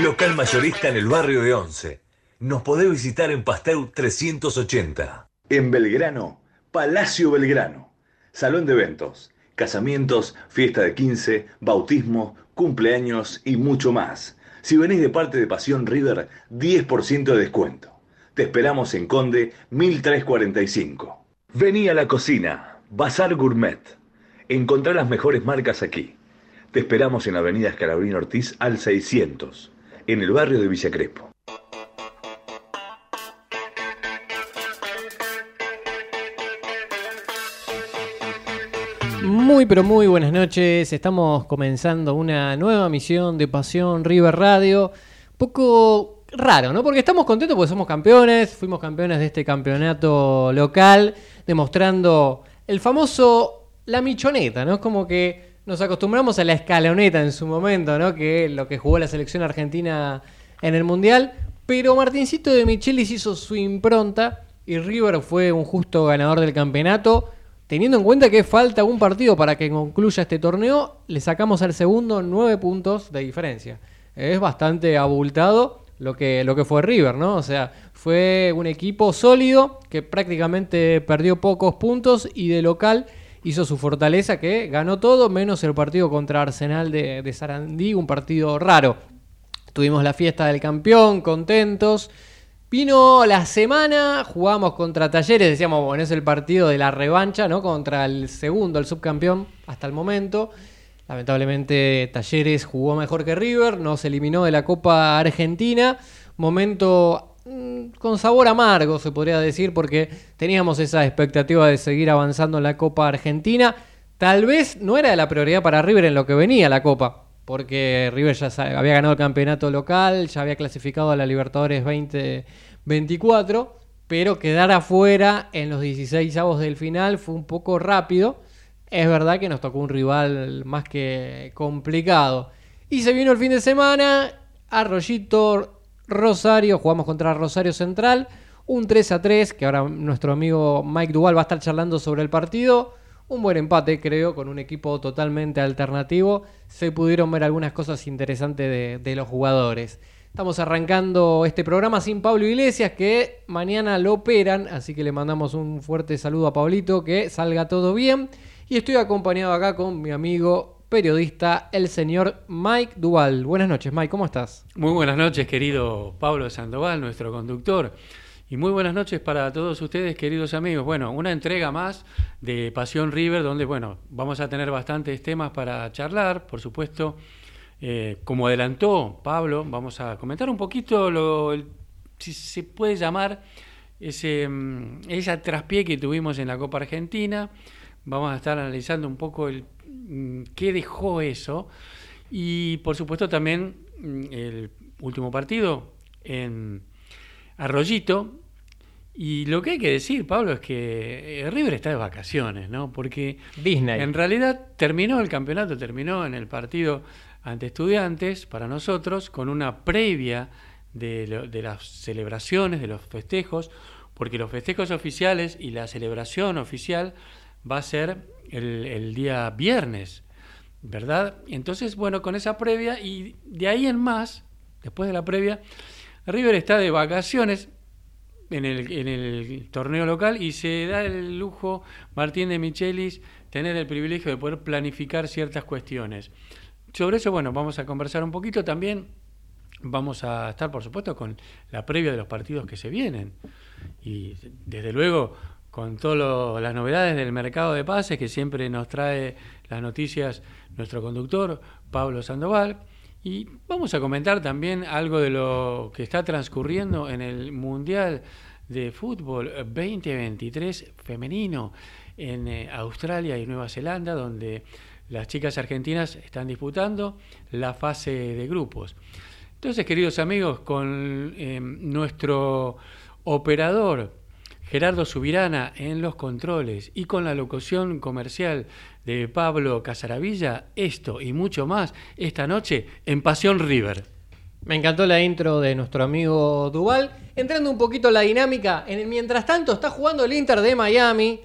local mayorista en el barrio de Once. Nos podés visitar en Pasteur 380. En Belgrano, Palacio Belgrano. Salón de eventos, casamientos, fiesta de 15, bautismo, cumpleaños y mucho más. Si venís de parte de Pasión River, 10% de descuento. Te esperamos en Conde 1345. Vení a la cocina, Bazar Gourmet. Encontrá las mejores marcas aquí. Te esperamos en Avenida Escalabrín Ortiz al 600, en el barrio de Villa Crespo. Muy pero muy buenas noches, estamos comenzando una nueva misión de Pasión River Radio. Poco raro, ¿no? Porque estamos contentos porque somos campeones, fuimos campeones de este campeonato local, demostrando el famoso la michoneta, ¿no? Como que nos acostumbramos a la escaloneta en su momento, ¿no? Que lo que jugó la selección argentina en el Mundial. Pero Martincito de Michelis hizo su impronta y River fue un justo ganador del campeonato. Teniendo en cuenta que falta un partido para que concluya este torneo, le sacamos al segundo nueve puntos de diferencia. Es bastante abultado lo que, lo que fue River, ¿no? O sea, fue un equipo sólido que prácticamente perdió pocos puntos y de local hizo su fortaleza que ganó todo, menos el partido contra Arsenal de, Sarandí, un partido raro. Tuvimos la fiesta del campeón, contentos. Vino la semana, jugamos contra Talleres, decíamos, bueno, es el partido de la revancha, ¿no? Contra el segundo, el subcampeón, hasta el momento. Lamentablemente Talleres jugó mejor que River, nos eliminó de la Copa Argentina. Momento con sabor amargo, se podría decir, porque teníamos esa expectativa de seguir avanzando en la Copa Argentina. Tal vez no era la prioridad para River en lo que venía la Copa, porque River ya había ganado el campeonato local, ya había clasificado a la Libertadores 2024, pero quedar afuera en los 16 avos del final fue un poco rápido. Es verdad que nos tocó un rival más que complicado. Y se vino el fin de semana, Arroyito, Rosario, jugamos contra Rosario Central, un 3 a 3, que ahora nuestro amigo Mike Duval va a estar charlando sobre el partido. Un buen empate, creo, con un equipo totalmente alternativo. Se pudieron ver algunas cosas interesantes de, de, los jugadores. Estamos arrancando este programa sin Pablo Iglesias, que mañana lo operan, así que le mandamos un fuerte saludo a Pablito, que salga todo bien. Y estoy acompañado acá con mi amigo periodista, el señor Mike Duval. Buenas noches, Mike, ¿cómo estás? Muy buenas noches, querido Pablo Sandoval, nuestro conductor. Y muy buenas noches para todos ustedes, queridos amigos. Bueno, una entrega más de Pasión River, donde, bueno, vamos a tener bastantes temas para charlar, por supuesto. Eh, como adelantó Pablo, vamos a comentar un poquito lo, si se puede llamar ese, esa traspié que tuvimos en la Copa Argentina. Vamos a estar analizando un poco el, qué dejó eso. Y por supuesto también el último partido en Arroyito. Y lo que hay que decir, Pablo, es que River está de vacaciones, ¿no? Porque Disney. en realidad terminó el campeonato, terminó en el partido ante estudiantes, para nosotros, con una previa de, lo, de las celebraciones, de los festejos, porque los festejos oficiales y la celebración oficial va a ser el, día viernes, ¿verdad? Entonces, bueno, con esa previa y de ahí en más, después de la previa, River está de vacaciones en el, en el torneo local y se da el lujo, Martín de Michelis, tener el privilegio de poder planificar ciertas cuestiones. Sobre eso, bueno, vamos a conversar un poquito también. Vamos a estar, por supuesto, con la previa de los partidos que se vienen. Y desde luego, con todas las novedades del mercado de pases que siempre nos trae las noticias nuestro conductor, Pablo Sandoval. Y vamos a comentar también algo de lo que está transcurriendo en el Mundial de Fútbol 2023 femenino en eh, Australia y Nueva Zelanda, donde las chicas argentinas están disputando la fase de grupos. Entonces, queridos amigos, con eh, nuestro operador Gerardo Subirana en los controles y con la locución comercial de Pablo Casaravilla, esto y mucho más esta noche en Pasión River. Me encantó la intro de nuestro amigo Duval. Entrando un poquito en la dinámica, en mientras tanto está jugando el Inter de Miami.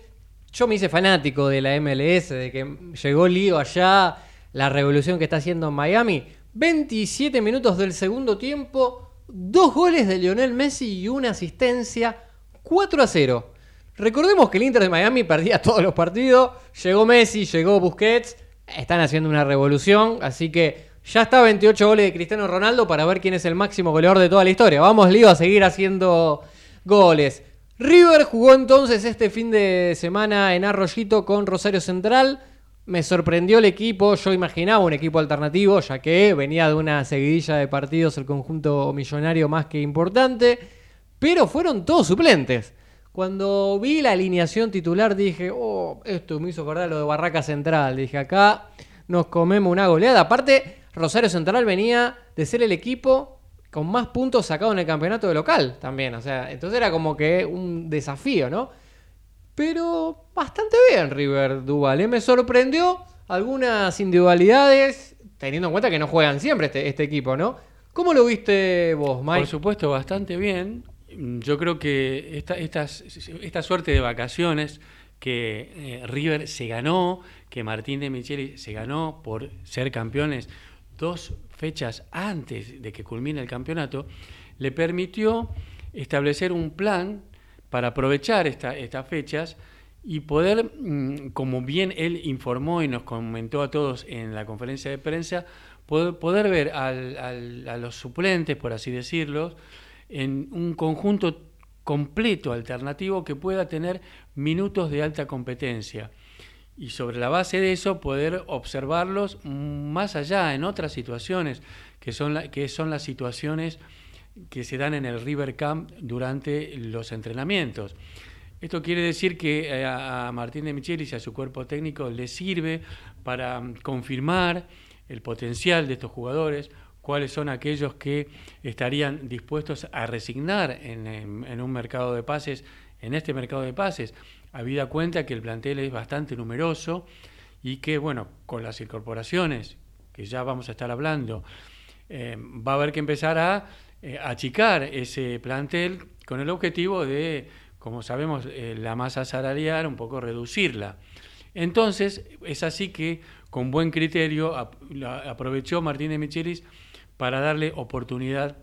Yo me hice fanático de la MLS, de que llegó Lío allá, la revolución que está haciendo en Miami. 27 minutos del segundo tiempo, dos goles de Lionel Messi y una asistencia, 4 a 0. Recordemos que el Inter de Miami perdía todos los partidos, llegó Messi, llegó Busquets, están haciendo una revolución, así que ya está 28 goles de Cristiano Ronaldo para ver quién es el máximo goleador de toda la historia. Vamos, Lío, a seguir haciendo goles. River jugó entonces este fin de semana en Arroyito con Rosario Central. Me sorprendió el equipo, yo imaginaba un equipo alternativo, ya que venía de una seguidilla de partidos el conjunto millonario más que importante, pero fueron todos suplentes. Cuando vi la alineación titular dije, oh, esto me hizo acordar lo de Barraca Central. Dije, acá nos comemos una goleada. Aparte, Rosario Central venía de ser el equipo con más puntos sacados en el campeonato de local también. O sea, entonces era como que un desafío, ¿no? Pero bastante bien River Duval. ¿eh? Me sorprendió algunas individualidades, teniendo en cuenta que no juegan siempre este, este equipo, ¿no? ¿Cómo lo viste vos, Mike? Por supuesto, bastante bien. Yo creo que esta, suerte de vacaciones que eh, River se ganó, que Martín de Micheli se ganó por ser campeones dos fechas antes de que culmine el campeonato, le permitió establecer un plan para aprovechar estas fechas y poder, mm, como bien él informó y nos comentó a todos en la conferencia de prensa, poder, ver a los suplentes, por así decirlo, en un conjunto completo alternativo que pueda tener minutos de alta competencia y sobre la base de eso poder observarlos más allá en otras situaciones que son, que son las situaciones que se dan en el River Camp durante los entrenamientos. Esto quiere decir que eh, a Martín de Michelis y a su cuerpo técnico le sirve para confirmar el potencial de estos jugadores, cuáles son aquellos que estarían dispuestos a resignar en, un mercado de pases, en este mercado de pases, habida cuenta que el plantel es bastante numeroso y que, bueno, con las incorporaciones, que ya vamos a estar hablando, eh, va a haber que empezar a eh, achicar ese plantel con el objetivo de, como sabemos, eh, la masa salarial, un poco reducirla. Entonces, es así que con buen criterio aprovechó Martín de Michelis para darle oportunidad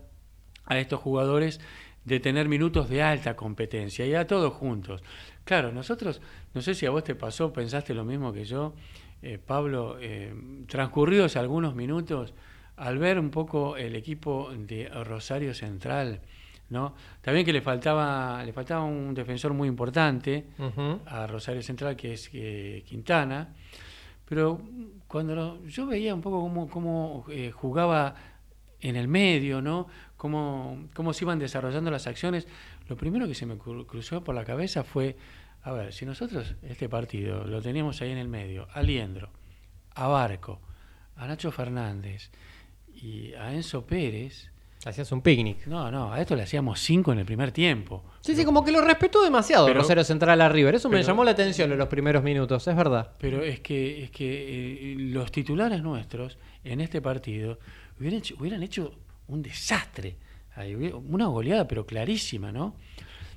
a estos jugadores de tener minutos de alta competencia y a todos juntos. Claro, nosotros, no sé si a vos te pasó, pensaste lo mismo que yo, eh, Pablo, eh, transcurridos algunos minutos, al ver un poco el equipo de Rosario Central, ¿no? También que le faltaba, le faltaba un defensor muy importante a Rosario Central, que es eh, Quintana, pero cuando yo veía un poco cómo, cómo jugaba en el medio, ¿no? Cómo, cómo se iban desarrollando las acciones, lo primero que se me cruzó por la cabeza fue, a ver, si nosotros este partido lo teníamos ahí en el medio, a Liendro, a Barco, a Nacho Fernández y a Enzo Pérez, Hacías un picnic. No, no, a esto le hacíamos cinco en el primer tiempo. Sí, sí, como que lo respetó demasiado pero, Rosario Central a River. Eso me llamó la atención en los primeros minutos, es verdad. Pero es que, es que eh, los titulares nuestros en este partido hubieran hecho, hubieran hecho un desastre una goleada, pero clarísima, ¿no?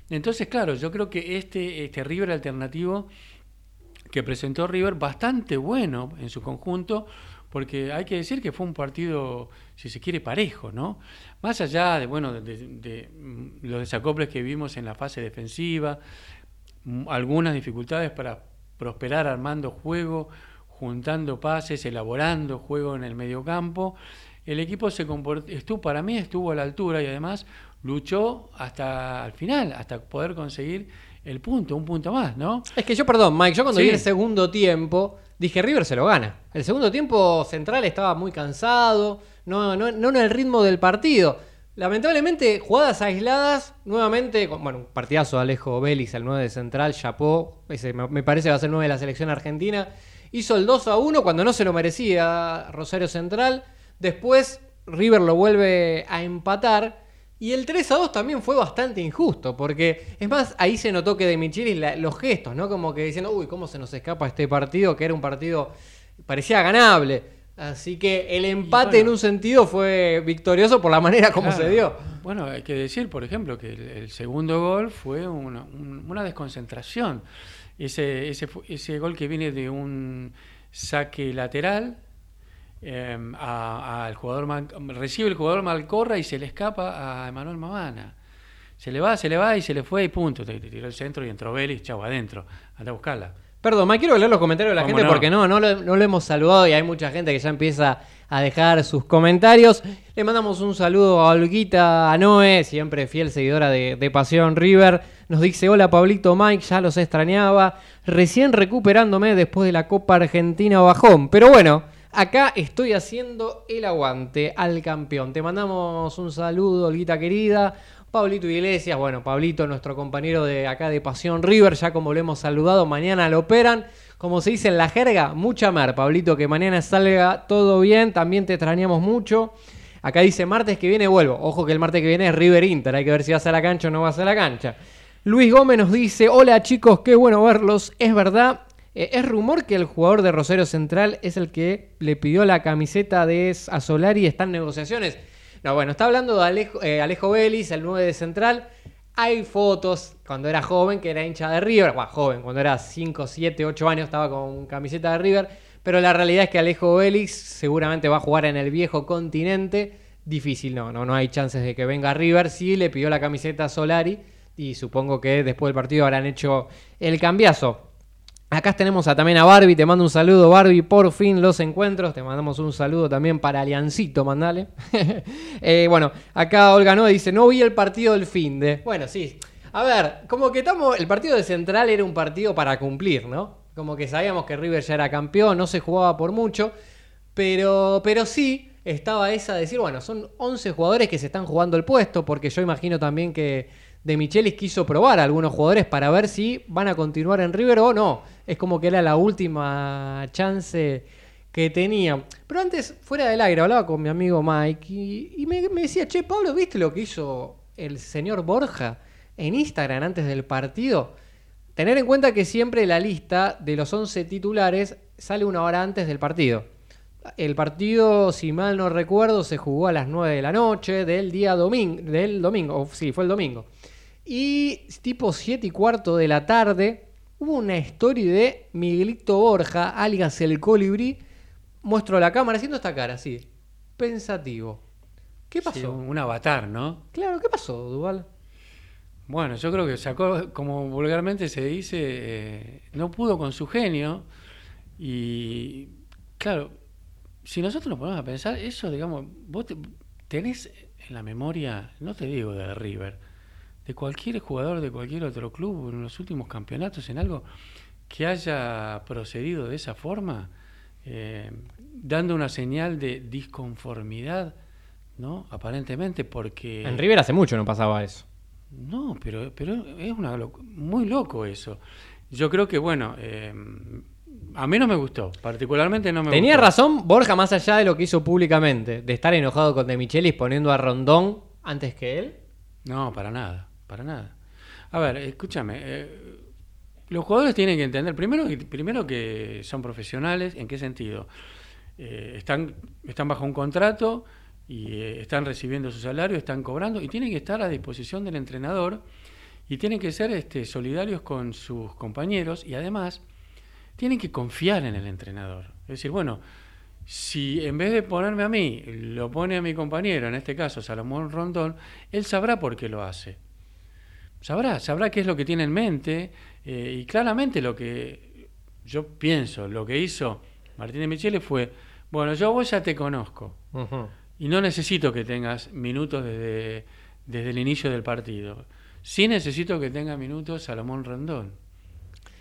Entonces, claro, yo creo que este, este River alternativo que presentó River, bastante bueno en su conjunto, porque hay que decir que fue un partido, si se quiere, parejo, ¿no? Más allá de, bueno, de, mm, los desacoples que vimos en la fase defensiva, mm, algunas dificultades para prosperar armando juego, juntando pases, elaborando juego en el mediocampo, el equipo se comportó, estuvo, para mí estuvo a la altura y además luchó hasta el final, hasta poder conseguir el punto, un punto más, ¿no? Es que yo, perdón, Mike, yo cuando vi el segundo tiempo, dije River se lo gana. El segundo tiempo central estaba muy cansado, no, no, no en el ritmo del partido. Lamentablemente, jugadas aisladas, nuevamente, bueno, un partidazo de Alejo Vélez, el 9 de central, Chapó, ese me parece va a ser 9 de la selección argentina. Hizo el 2 a 1 cuando no se lo merecía Rosario Central. Después, River lo vuelve a empatar. Y el 3 a 2 también fue bastante injusto, porque es más, ahí se notó que de Michelis la- los gestos, ¿no? Como que diciendo, uy, ¿cómo se nos escapa este partido? Que era un partido, parecía ganable. Así que el empate bueno. en un sentido fue victorioso por la manera como Claro. se dio. Bueno, hay que decir, por ejemplo, que el, el segundo gol fue una, un- una desconcentración. Ese, ese, ese gol que viene de un saque lateral, eh, al jugador Man- recibe el jugador Malcorra y se le escapa a Emanuel Mamana. Se le va, se le va y se le fue y punto. Te, te tiró el centro y entró Vélez, chau, adentro. Anda a buscarla. Perdón, me quiero leer los comentarios de la ¿Cómo gente no? porque no, no lo, no lo hemos saludado y hay mucha gente que ya empieza a dejar sus comentarios. Le mandamos un saludo a Olguita, a Noé, siempre fiel seguidora de, de Pasión River. Nos dice, hola Pablito Mike, ya los extrañaba. Recién recuperándome después de la Copa Argentina bajón. Pero bueno, acá estoy haciendo el aguante al campeón. Te mandamos un saludo, Olguita querida. Pablito Iglesias, bueno, Pablito, nuestro compañero de acá de Pasión River, ya como lo hemos saludado, mañana lo operan. Como se dice en la jerga, mucha mar, Pablito, que mañana salga todo bien, también te extrañamos mucho. Acá dice, martes que viene vuelvo. Ojo que el martes que viene es River Inter, hay que ver si vas a la cancha o no vas a la cancha. Luis Gómez nos dice, hola chicos, qué bueno verlos. Es verdad, eh, es rumor que el jugador de Rosario Central es el que le pidió la camiseta de a Solari y está en negociaciones. No, bueno, está hablando de Alejo, eh, Vélez, el 9 de Central. Hay fotos cuando era joven, que era hincha de River. Bueno, joven, cuando era 5, 7, 8 años estaba con camiseta de River. Pero la realidad es que Alejo Vélez seguramente va a jugar en el viejo continente. Difícil, no, no, no hay chances de que venga River. Sí le pidió la camiseta a Solari y supongo que después del partido habrán hecho el cambiazo. Acá tenemos a, también a Barbie, te mando un saludo Barbie, por fin los encuentros, te mandamos un saludo también para Aliancito, mandale. Eh, bueno, acá Olga Noa dice, no vi el partido del fin de... Bueno, sí, a ver, como que estamos, el partido de Central era un partido para cumplir, ¿no? Como que sabíamos que River ya era campeón, no se jugaba por mucho, pero, pero sí estaba esa de decir, bueno, son 11 jugadores que se están jugando el puesto, porque yo imagino también que de Michelis quiso probar a algunos jugadores para ver si van a continuar en River o no. Es como que era la última chance que tenía. Pero antes, fuera del aire, hablaba con mi amigo Mike y, me, decía, che, Pablo, ¿viste lo que hizo el señor Borja en Instagram antes del partido? Tener en cuenta que siempre la lista de los 11 titulares sale una hora antes del partido. El partido, si mal no recuerdo, se jugó a las 9 de la noche del día domingo, del domingo, o sí, fue el domingo. Y tipo 7 y cuarto de la tarde hubo una story de Miguelito Borja, alias el colibrí. Muestro la cámara haciendo esta cara así, pensativo. ¿Qué pasó? Sí, un avatar, ¿no? Claro, ¿qué pasó, Duval? Bueno, yo creo que sacó, como vulgarmente se dice, eh, no pudo con su genio. Y claro, si nosotros nos ponemos a pensar, eso, digamos, vos te- tenés en la memoria, no te digo de River, de cualquier jugador de cualquier otro club en los últimos campeonatos, en algo que haya procedido de esa forma, eh, dando una señal de disconformidad, ¿no? Aparentemente, porque. En River hace mucho no pasaba eso. No, pero, pero es una loc- muy loco eso. Yo creo que, bueno, eh, a mí no me gustó, particularmente no me Tenía gustó. razón Borja más allá de lo que hizo públicamente, de estar enojado con De Michelis poniendo a Rondón antes que él. No, para nada, para nada. A ver, escúchame, eh, los jugadores tienen que entender, primero, primero que son profesionales, ¿en qué sentido? Eh, están, están bajo un contrato y eh, están recibiendo su salario, están cobrando y tienen que estar a disposición del entrenador y tienen que ser este, solidarios con sus compañeros y además tienen que confiar en el entrenador. Es decir, bueno, si en vez de ponerme a mí, lo pone a mi compañero, en este caso Salomón Rondón, él sabrá por qué lo hace. Sabrá, sabrá qué es lo que tiene en mente eh, y claramente lo que yo pienso, lo que hizo Martín de Michele fue, bueno, yo vos ya te conozco y no necesito que tengas minutos desde, desde el inicio del partido. Sí necesito que tenga minutos Salomón Rondón.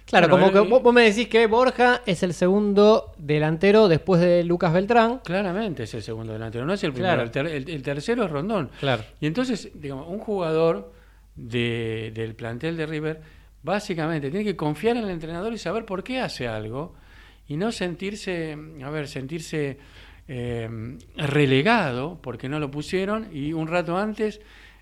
Claro, Bueno, como que él- vos, vos me decís que Borja es el segundo delantero después de Lucas Beltrán. Claramente es el segundo delantero, no es el primero. Claro. El, ter- el- el tercero es Rondón. Claro. Y entonces, digamos, un jugador de- del plantel de River básicamente tiene que confiar en el entrenador y saber por qué hace algo y no sentirse, a ver, sentirse eh, relegado porque no lo pusieron y un rato antes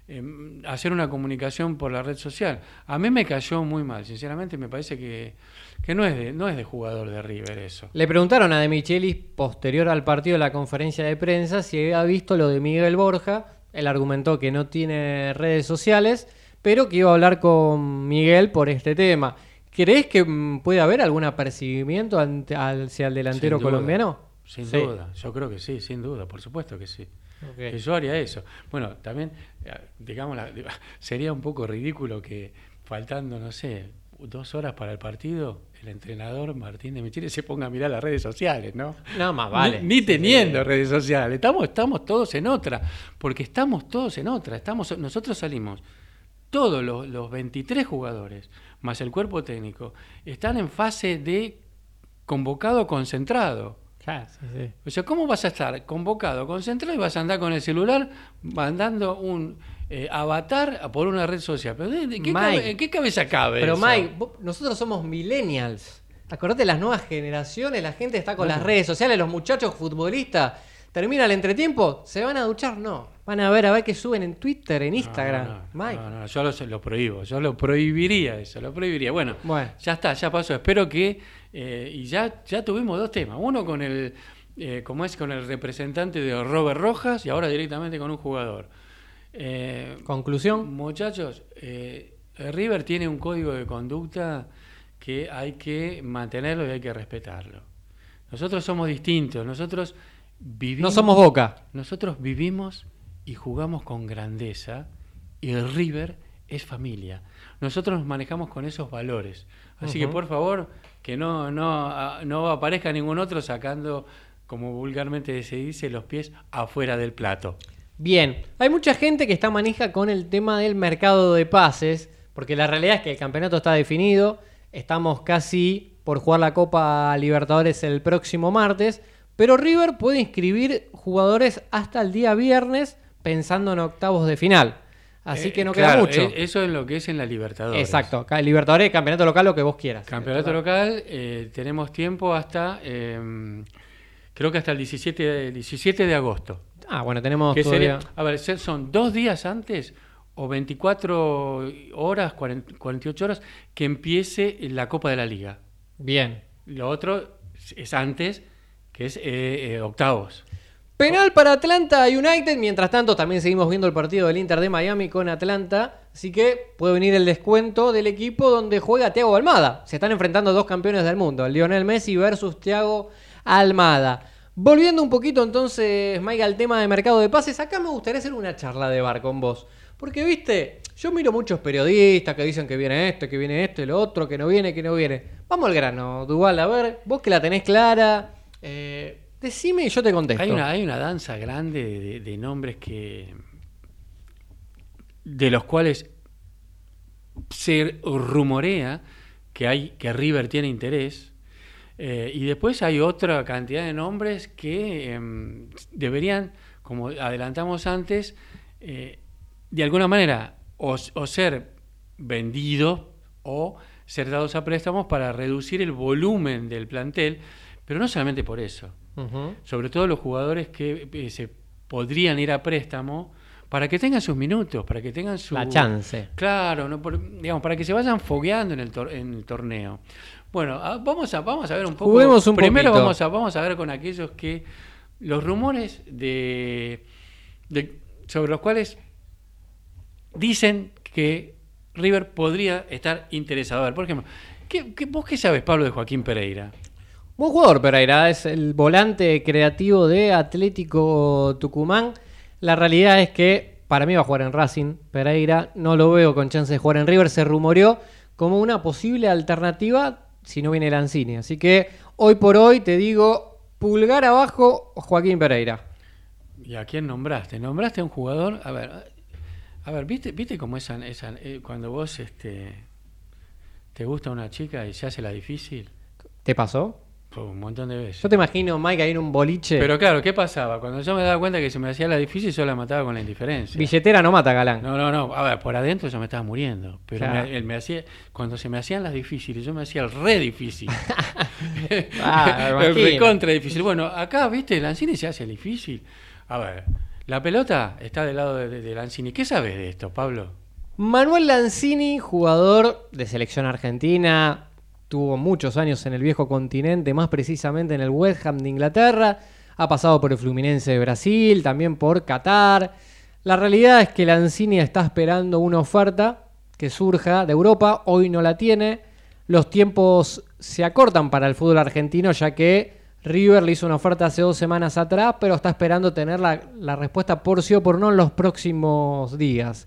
eh, hacer una comunicación por la red social. A mí me cayó muy mal, sinceramente me parece que, que no, es de, no es de jugador de River eso. Le preguntaron a De Michelis, posterior al partido de la conferencia de prensa, si había visto lo de Miguel Borja. Él argumentó que no tiene redes sociales, pero que iba a hablar con Miguel por este tema. ¿Crees que mm, puede haber algún apercibimiento ante- hacia el delantero Sin duda, colombiano? Sin Sí. duda, yo creo que sí, sin duda, por supuesto que sí. Que yo haría eso. Bueno, también, eh, digamos, sería un poco ridículo que faltando, no sé, dos horas para el partido, el entrenador Martín de Michele se ponga a mirar las redes sociales, ¿no? No, más vale. Ni, ni teniendo redes sociales. Estamos, estamos todos en otra, porque estamos todos en otra. Estamos, nosotros salimos, todos los, los 23 jugadores, más el cuerpo técnico, están en fase de convocado concentrado. Claro, sí, sí. O sea, ¿cómo vas a estar convocado, concentrado y vas a andar con el celular mandando un eh, avatar por una red social? ¿Pero de- de qué Mike. cabe- ¿En qué cabeza cabe Pero eso? Mike, vos- nosotros somos millennials. Acordate las nuevas generaciones, la gente está con las redes sociales, los muchachos futbolistas. Termina el entretiempo, ¿se van a duchar? No. Van a ver a ver qué suben en Twitter, en Instagram. No, no, Mike. no, no, yo lo, lo prohíbo, yo lo prohibiría eso, lo prohibiría. Bueno, Bueno. ya está, ya pasó. Espero que, eh, y ya, ya tuvimos dos temas, uno con el, eh, como es, con el representante de Robert Rojas y ahora directamente con un jugador. Eh, Conclusión. Muchachos, eh, River tiene un código de conducta que hay que mantenerlo y hay que respetarlo. Nosotros somos distintos, nosotros vivimos... No somos boca. Nosotros vivimos y jugamos con grandeza y el River es familia. Nosotros nos manejamos con esos valores. Así que por favor, que no, no, ah, no aparezca ningún otro sacando, como vulgarmente se dice, los pies afuera del plato. Bien, hay mucha gente que está manija con el tema del mercado de pases, porque la realidad es que el campeonato está definido, estamos casi por jugar la Copa Libertadores el próximo martes, pero River puede inscribir jugadores hasta el día viernes pensando en octavos de final. Así Eh, que no queda claro, mucho. eh, Eso es lo que es en la Libertadores. Exacto, Libertadores, campeonato local, lo que vos quieras. Campeonato local, eh, tenemos tiempo hasta, eh, creo que hasta el 17 de, 17 de agosto. Ah, bueno, tenemos Que todavía... sería- a ver, son dos días antes o 24 horas, 40 48 horas que empiece la Copa de la Liga. Bien. Lo otro es antes, que es eh, octavos. Penal para Atlanta United. Mientras tanto, también seguimos viendo el partido del Inter de Miami con Atlanta. Así que puede venir el descuento del equipo donde juega Thiago Almada. Se están enfrentando dos campeones del mundo: Lionel Messi versus Thiago Almada. Volviendo un poquito entonces, Mike, al tema de mercado de pases, acá me gustaría hacer una charla de bar con vos. Porque, viste, yo miro muchos periodistas que dicen que viene esto, que viene esto y lo otro, que no viene, que no viene. Vamos al grano, Duval, a ver, vos que la tenés clara, eh, decime y yo te contesto. Hay una, hay una danza grande de, nombres que. de los cuales se rumorea que hay que River tiene interés. eh, y después hay otra cantidad de nombres que em, deberían, como adelantamos antes, eh, de alguna manera o, o ser vendidos o ser dados a préstamos para reducir el volumen del plantel, pero no solamente por eso Sobre todo los jugadores que eh, se podrían ir a préstamo para que tengan sus minutos, para que tengan su La chance. Claro, no por- digamos, para que se vayan fogueando en el, tor- en el torneo. Bueno, ah, vamos a vamos a ver un poco. Juguemos un primero poquito. vamos a vamos a ver con aquellos que los rumores de, de- sobre los cuales dicen que River podría estar interesado. A ver, por ejemplo, ¿qué, qué- vos qué sabes, Pablo, de Joaquín Pereira? Buen jugador Pereira, es el volante creativo de Atlético Tucumán. La realidad es que para mí va a jugar en Racing Pereira, no lo veo con chance de jugar en River, se rumoreó como una posible alternativa si no viene Lanzini. Así que hoy por hoy te digo, pulgar abajo Joaquín Pereira. ¿Y a quién nombraste? ¿Nombraste a un jugador? A ver, a ver, ¿viste, viste cómo esa, esa eh, cuando vos este, te gusta una chica y se hace la difícil? ¿Te pasó? Un montón de veces. Yo te imagino, Mike, ahí en un boliche. Pero claro, ¿qué pasaba? Cuando yo me daba cuenta que se me hacía la difícil, yo la mataba con la indiferencia. Billetera no mata, Galán. No, no, no. A ver, por adentro yo me estaba muriendo. Pero Claro. me- él me hacía, cuando se me hacían las difíciles, yo me hacía el re difícil. Ah, el recontra difícil. Bueno, acá, viste, Lanzini se hace el difícil. A ver, la pelota está del lado de, de- de Lanzini. ¿Qué sabes de esto, Pablo? Manuel Lanzini, jugador de selección argentina, tuvo muchos años en el viejo continente, más precisamente en el West Ham de Inglaterra, ha pasado por el Fluminense de Brasil, también por Qatar. La realidad es que Lanzini está esperando una oferta que surja de Europa, hoy no la tiene. Los tiempos se acortan para el fútbol argentino, ya que River le hizo una oferta hace dos semanas atrás, pero está esperando tener la, la respuesta por sí o por no en los próximos días.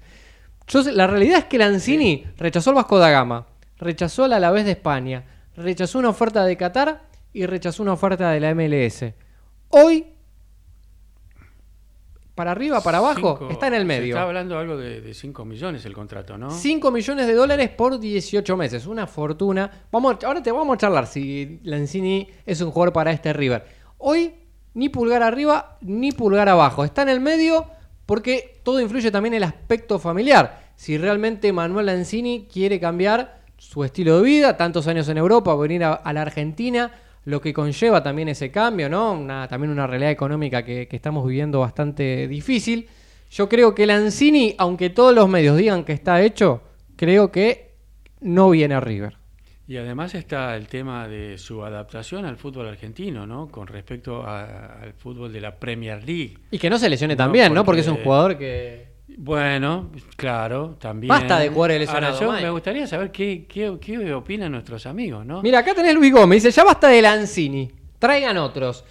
Yo la realidad es que Lanzini rechazó el Vasco da Gama, rechazó el Alavés de España, rechazó una oferta de Qatar y rechazó una oferta de la MLS. Hoy, para arriba, para abajo, Cinco- está en el se medio. Está hablando algo de, 5 millones el contrato, ¿no? 5 millones de dólares por 18 meses, una fortuna. Vamos, ahora te vamos a charlar si Lanzini es un jugador para este River. Hoy ni pulgar arriba ni pulgar abajo, está en el medio porque todo influye también en el aspecto familiar. Si realmente Manuel Lanzini quiere cambiar su estilo de vida, tantos años en Europa, venir a, a la Argentina, lo que conlleva también ese cambio, ¿no? Una- también una realidad económica que, que estamos viviendo bastante difícil. Yo creo que Lanzini, aunque todos los medios digan que está hecho, creo que no viene a River. Y además está el tema de su adaptación al fútbol argentino, ¿no? Con respecto a- al fútbol de la Premier League. Y que no se lesione No, también, ¿no? Porque porque- es un jugador que... Bueno, claro, también. Basta de jugadores lesionados, Ahora, yo Mike. me gustaría saber qué, qué, qué opinan nuestros amigos, ¿no? Mira, acá tenés Luis Gómez, dice, ya basta de Lanzini, traigan otros.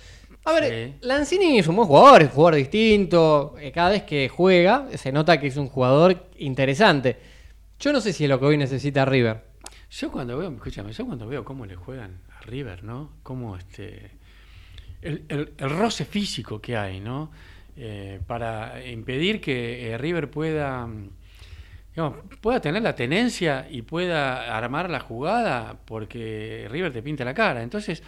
A ver, Sí. Lanzini es un buen jugador, es un jugador distinto, eh, cada vez que juega se nota que es un jugador interesante. Yo no sé si es lo que hoy necesita River. Yo cuando veo, escúchame, yo cuando veo cómo le juegan a River, ¿no? Cómo este. El, el- el roce físico que hay, ¿no? Eh, para impedir que eh, River pueda. digamos, pueda tener la tenencia y pueda armar la jugada porque River te pinta la cara. Entonces,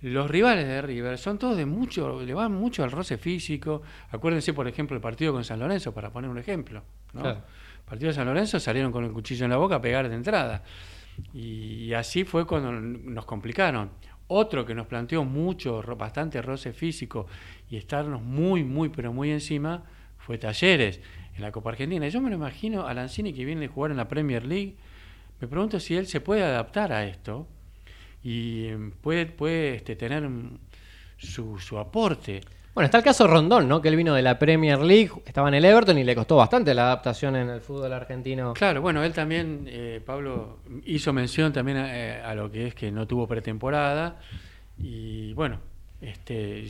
los rivales de River son todos de mucho, le van mucho al roce físico. Acuérdense, por ejemplo, el partido con San Lorenzo, para poner un ejemplo. ¿no? Claro. El partido de San Lorenzo salieron con el cuchillo en la boca a pegar de entrada. Y así fue cuando nos complicaron. Otro que nos planteó mucho, bastante roce físico y estarnos muy, muy, pero muy encima fue Talleres en la Copa Argentina. Yo me lo imagino a Lanzini que viene de jugar en la Premier League. Me pregunto si él se puede adaptar a esto y eh, puede, puede este, tener mm, su, su aporte. Bueno, está el caso Rondón, ¿no? Que él vino de la Premier League, estaba en el Everton y le costó bastante la adaptación en el fútbol argentino. Claro, bueno, él también, eh, Pablo, hizo mención también a, eh, a lo que es que no tuvo pretemporada. Y bueno, este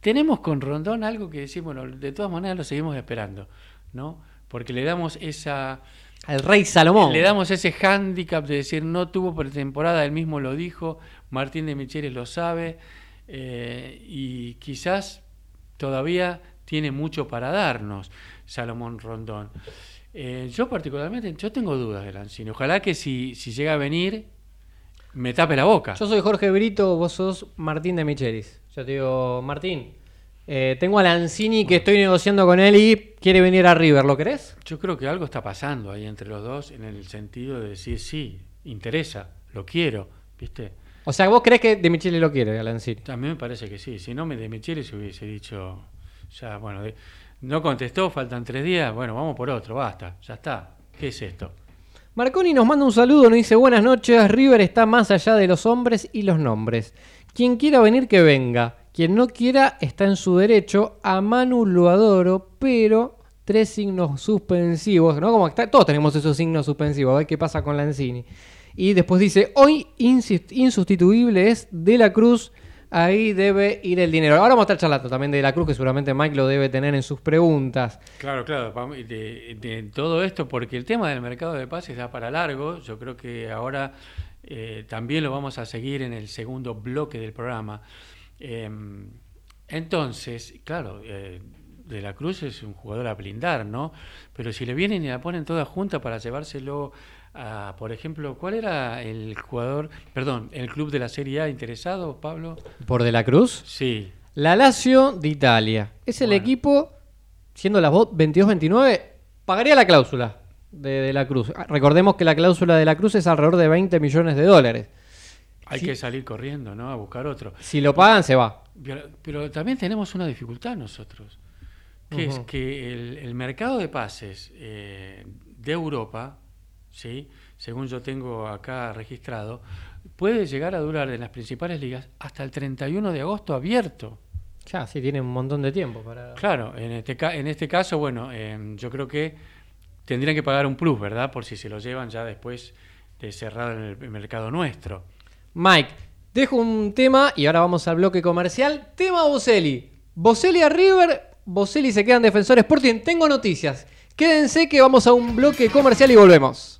tenemos con Rondón algo que decir, bueno, de todas maneras lo seguimos esperando, ¿no? Porque le damos esa Al Rey Salomón. le damos ese hándicap de decir no tuvo pretemporada, él mismo lo dijo, Martín de Micheles lo sabe, eh, y quizás todavía tiene mucho para darnos Salomón Rondón. Eh, yo particularmente, yo tengo dudas de Lanzini. Ojalá que si, si llega a venir, me tape la boca. Yo soy Jorge Brito, vos sos Martín de Michelis. Yo te digo, Martín, eh, tengo a Lanzini que estoy negociando con él y quiere venir a River, ¿lo querés? Yo creo que algo está pasando ahí entre los dos en el sentido de decir, sí, interesa, lo quiero, ¿viste? O sea, vos crees que de Michelis lo quiere a Lanzini. A mí me parece que sí. Si no, me de Michele se hubiese dicho, ya, bueno, de- no contestó, faltan tres días, bueno, vamos por otro, basta, ya está. ¿Qué es esto? Marconi nos manda un saludo, nos dice buenas noches, River está más allá de los hombres y los nombres. Quien quiera venir que venga, quien no quiera está en su derecho, a Manu lo adoro, pero tres signos suspensivos, ¿no? Como está- todos tenemos esos signos suspensivos, a ver qué pasa con Lanzini. Y después dice, hoy insustituible es De la Cruz, ahí debe ir el dinero. Ahora vamos a estar charlando también de De la Cruz, que seguramente Mike lo debe tener en sus preguntas. Claro, claro, de, de todo esto, porque el tema del mercado de pases da para largo, yo creo que ahora eh, también lo vamos a seguir en el segundo bloque del programa. Eh, entonces, claro, eh, De la Cruz es un jugador a blindar, ¿no? Pero si le vienen y la ponen toda junta para llevárselo a, por ejemplo, ¿cuál era el jugador, perdón, el club de la Serie A interesado, Pablo? ¿Por De la Cruz? Sí. La Lazio de Italia. Es el Bueno. equipo, siendo las 22-29, pagaría la cláusula de, de la Cruz. Ah, Recordemos que la cláusula de la Cruz es alrededor de 20 millones de dólares. Hay Sí. que salir corriendo, ¿no? A buscar otro. Si lo pagan, se va. Pero, pero también tenemos una dificultad nosotros, que es que el, el mercado de pases eh, de Europa, ¿sí? según yo tengo acá registrado, puede llegar a durar en las principales ligas hasta el 31 de agosto abierto. Ya, sí, tiene un montón de tiempo para... Claro, en este, en este caso, bueno, eh, yo creo que tendrían que pagar un plus, ¿verdad? Por si se lo llevan ya después de cerrar el, el mercado nuestro. Mike, dejo un tema y ahora vamos al bloque comercial. Tema Boselli. Boselli a River, Boselli se queda en Defensor Sporting. Tengo noticias. Quédense que vamos a un bloque comercial y volvemos.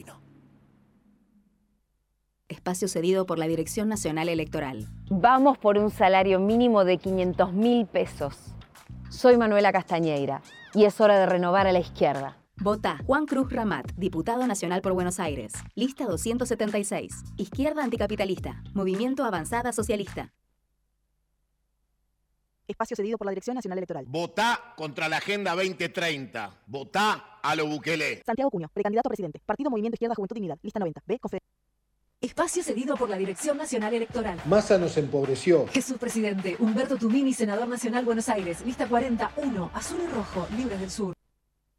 Espacio cedido por la Dirección Nacional Electoral. Vamos por un salario mínimo de 500 mil pesos. Soy Manuela Castañeira y es hora de renovar a la izquierda. Vota Juan Cruz Ramat, diputado nacional por Buenos Aires. Lista 276. Izquierda anticapitalista. Movimiento Avanzada Socialista. Espacio cedido por la Dirección Nacional Electoral. Votá contra la Agenda 2030. Votá a lo Bukele. Santiago Cuño, precandidato a presidente. Partido Movimiento Izquierda Juventud Dignidad. Lista 90. B. Confeder- Espacio cedido por la Dirección Nacional Electoral. Massa nos empobreció. Jesús Presidente, Humberto Tumini, Senador Nacional Buenos Aires, lista 41, azul y rojo, libres del sur.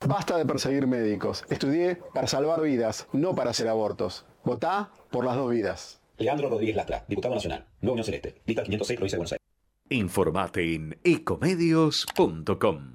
Basta de perseguir médicos. Estudié para salvar vidas, no para hacer abortos. Votá por las dos vidas. Leandro Rodríguez Lastra, diputado nacional, Nueva Unión Celeste, lista 506, provincia de Buenos Aires. Informate en ecomedios.com.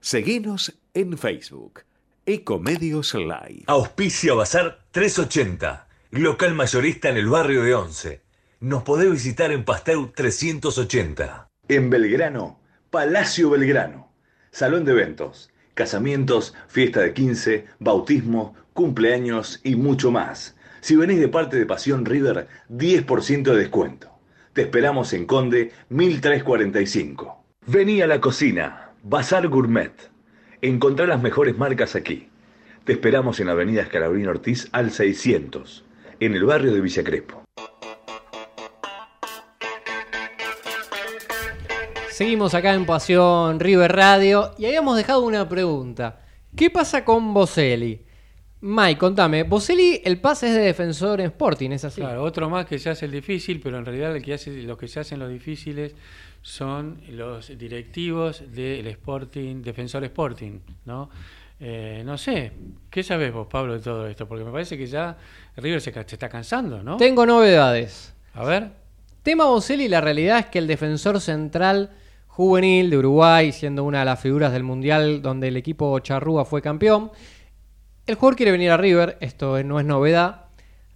Seguinos en Facebook. Ecomedios Live. Auspicia Bazar 380, local mayorista en el barrio de Once. Nos podés visitar en Pasteur 380. En Belgrano, Palacio Belgrano. Salón de eventos, casamientos, fiesta de 15, bautismo, cumpleaños y mucho más. Si venís de parte de Pasión River, 10% de descuento. Te esperamos en Conde 1345. Vení a la cocina, Bazar Gourmet. Encontrá las mejores marcas aquí. Te esperamos en Avenida Escalabrín Ortiz al 600, en el barrio de Villa Crespo. Seguimos acá en Pasión River Radio y habíamos dejado una pregunta. ¿Qué pasa con Boselli? Mike, contame, Boselli el pase es de defensor en Sporting, ¿es así? Claro, otro más que se hace el difícil, pero en realidad el que hace, los que se hacen los difíciles son los directivos del Sporting, Defensor Sporting, ¿no? Eh, no sé, ¿qué sabes vos, Pablo, de todo esto? Porque me parece que ya River se, está cansando, ¿no? Tengo novedades. A ver. Tema Boselli, la realidad es que el defensor central juvenil de Uruguay, siendo una de las figuras del Mundial donde el equipo Charrúa fue campeón, el jugador quiere venir a River, esto no es novedad.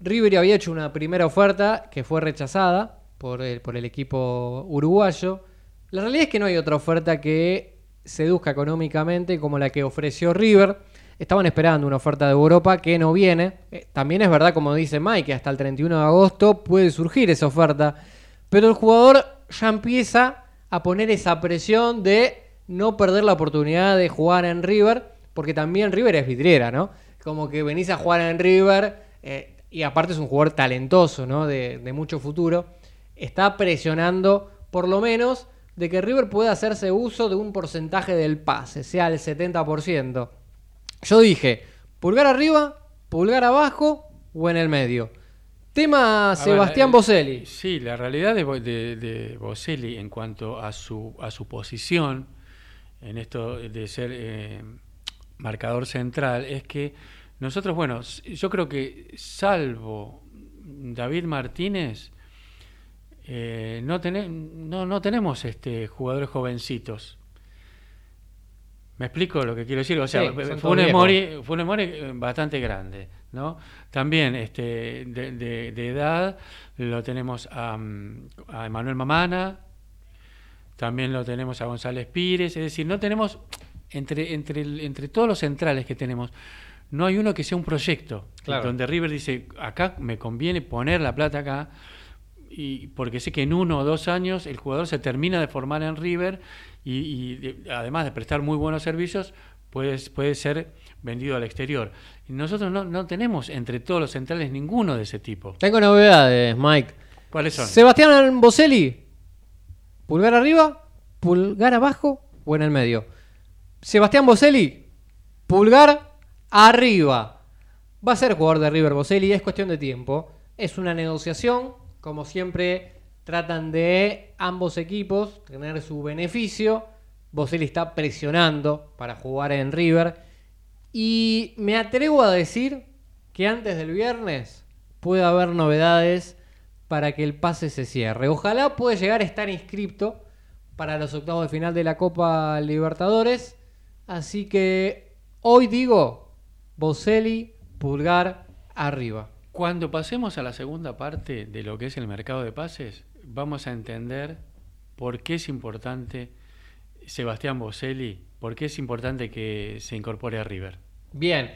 River había hecho una primera oferta que fue rechazada por el, por el equipo uruguayo. La realidad es que no hay otra oferta que seduzca económicamente como la que ofreció River. Estaban esperando una oferta de Europa que no viene. Eh, También es verdad, como dice Mike, que hasta el 31 de agosto puede surgir esa oferta. Pero el jugador ya empieza a poner esa presión de no perder la oportunidad de jugar en River, porque también River es vidriera, ¿no? Como que venís a jugar en River eh, y aparte es un jugador talentoso, ¿no? De, de mucho futuro. Está presionando, por lo menos, de que River pueda hacerse uso de un porcentaje del pase, sea el 70%. Yo dije, pulgar arriba, pulgar abajo o en el medio. Tema A Sebastián eh, Boselli. Sí, la realidad de, Bo- de, de Boselli en cuanto a su, a su posición, en esto de ser eh, marcador central es que nosotros, bueno, yo creo que salvo David Martínez, eh, no, tene- no, no tenemos este, jugadores jovencitos. ¿Me explico lo que quiero decir? O sea, Sí, fue un Funes Mori, eh, bastante grande, ¿no? También este, de, de- de edad lo tenemos a, mm, a Emanuel Mamana, también lo tenemos a González Pires, es decir, no tenemos, entre, entre, entre todos los centrales que tenemos, no hay uno que sea un proyecto, Claro. donde River dice, acá me conviene poner la plata acá, y porque sé que en uno o dos años el jugador se termina de formar en River y, y de- además de prestar muy buenos servicios, puede, puede ser vendido al exterior. Y nosotros no, no tenemos entre todos los centrales ninguno de ese tipo. Tengo novedades, Mike. ¿Cuáles son? Sebastián Boselli. Pulgar arriba, pulgar abajo o en el medio. Sebastián Boselli. Pulgar arriba. Va a ser jugador de River Boselli, es cuestión de tiempo. Es una negociación, como siempre tratan de ambos equipos tener su beneficio. Boselli está presionando para jugar en River. Y me atrevo a decir que antes del viernes puede haber novedades para que el pase se cierre. Ojalá pueda llegar a estar inscripto para los octavos de final de la Copa Libertadores. Así que hoy digo, Boselli, pulgar arriba. Cuando pasemos a la segunda parte de lo que es el mercado de pases, vamos a entender por qué es importante Sebastián Boselli, por qué es importante que se incorpore a River. Bien.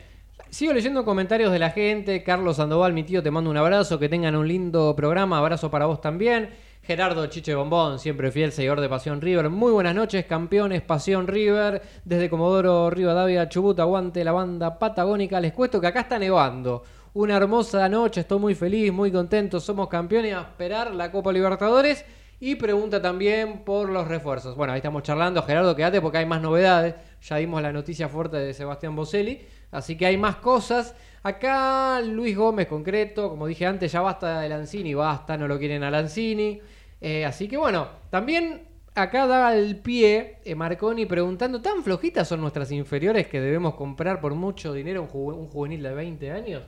Sigo leyendo comentarios de la gente. Carlos Sandoval, mi tío, te mando un abrazo. Que tengan un lindo programa. Abrazo para vos también. Gerardo Chiche Bombón, siempre fiel seguidor de Pasión River. Muy buenas noches, campeones Pasión River. Desde Comodoro Rivadavia, Chubut, aguante la banda patagónica. Les cuento que acá está nevando. Una hermosa noche, estoy muy feliz, muy contento. Somos campeones a esperar la Copa Libertadores. Y pregunta también por los refuerzos. Bueno, ahí estamos charlando. Gerardo, quédate porque hay más novedades. Ya dimos la noticia fuerte de Sebastián Boselli. Así que hay más cosas. Acá Luis Gómez concreto, como dije antes, ya basta de Lanzini, basta, no lo quieren a Lanzini. Eh, así que bueno, también acá da el pie eh, Marconi preguntando, ¿tan flojitas son nuestras inferiores que debemos comprar por mucho dinero un, ju- un juvenil de 20 años?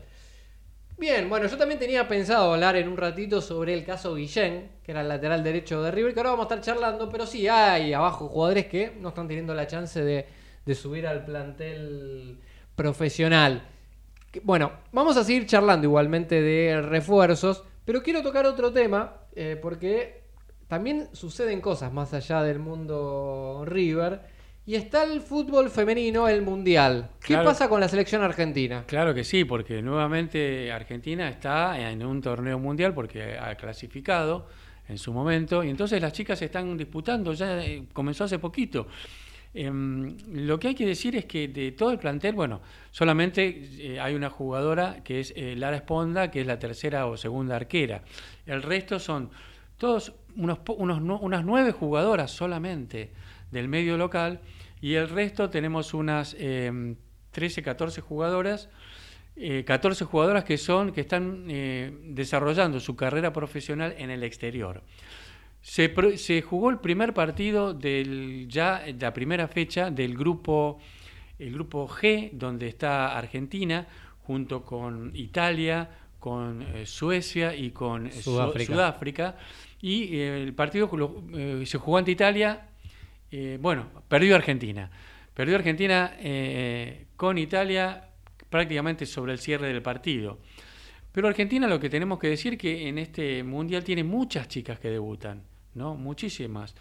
Bien, bueno, yo también tenía pensado hablar en un ratito sobre el caso Guillén, que era el lateral derecho de River, que ahora vamos a estar charlando, pero sí hay abajo jugadores que no están teniendo la chance de, de subir al plantel profesional. Bueno, vamos a seguir charlando igualmente de refuerzos, pero quiero tocar otro tema, eh, porque también suceden cosas más allá del mundo River, y está el fútbol femenino, el mundial. ¿Qué Claro. pasa con la selección argentina? Claro que sí, porque nuevamente Argentina está en un torneo mundial porque ha clasificado en su momento y entonces las chicas están disputando, ya eh, comenzó hace poquito. Em, lo que hay que decir es que de todo el plantel, bueno, solamente eh, hay una jugadora que es eh, Lara Esponda, que es la tercera o segunda arquera. El resto son todos unos, unos unas nueve jugadoras solamente del medio local y el resto tenemos unas em, 13, 14 jugadoras, eh, 14 jugadoras que son que están eh, desarrollando su carrera profesional en el exterior. Se, se jugó el primer partido del ya la primera fecha del grupo el grupo G donde está Argentina junto con Italia, con eh, Suecia y con eh, Su- Sudáfrica. Sudáfrica. y eh, el partido lo- eh, se jugó ante Italia eh, bueno, perdió Argentina. Perdió Argentina eh, con Italia prácticamente sobre el cierre del partido. Pero Argentina lo que tenemos que decir que en este mundial tiene muchas chicas que debutan, ¿no? Muchísimas.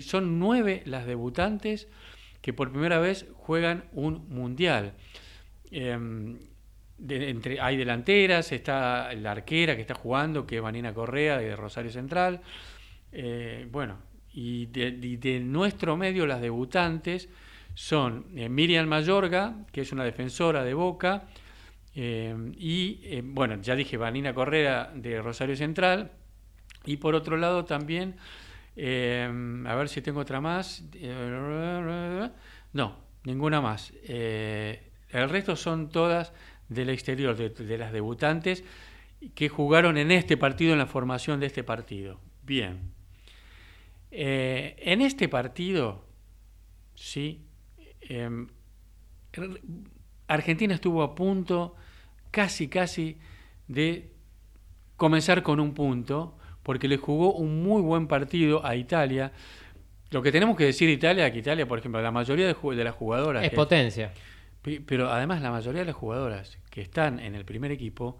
Son nueve las debutantes que por primera vez juegan un mundial. Em, entre, hay delanteras, está la arquera que está jugando, que es Vanina Correa de Rosario Central. Eh, bueno, y de, nuestro medio las debutantes son eh, Miriam Mayorga, que es una defensora de Boca, eh, y eh, bueno, ya dije Vanina Correa de Rosario Central, y por otro lado también, eh, a ver si tengo otra más, no, ninguna más. El resto son todas del exterior, de las debutantes que jugaron en este partido, en la formación de este partido. Bien. Eh, en este partido, sí, em, Argentina estuvo a punto, casi, casi, de comenzar con un punto, porque le jugó un muy buen partido a Italia. Lo que tenemos que decir de Italia, que Italia, por ejemplo, la mayoría de, las jugadoras... Es que- potencia. Pero además la mayoría de las jugadoras que están en el primer equipo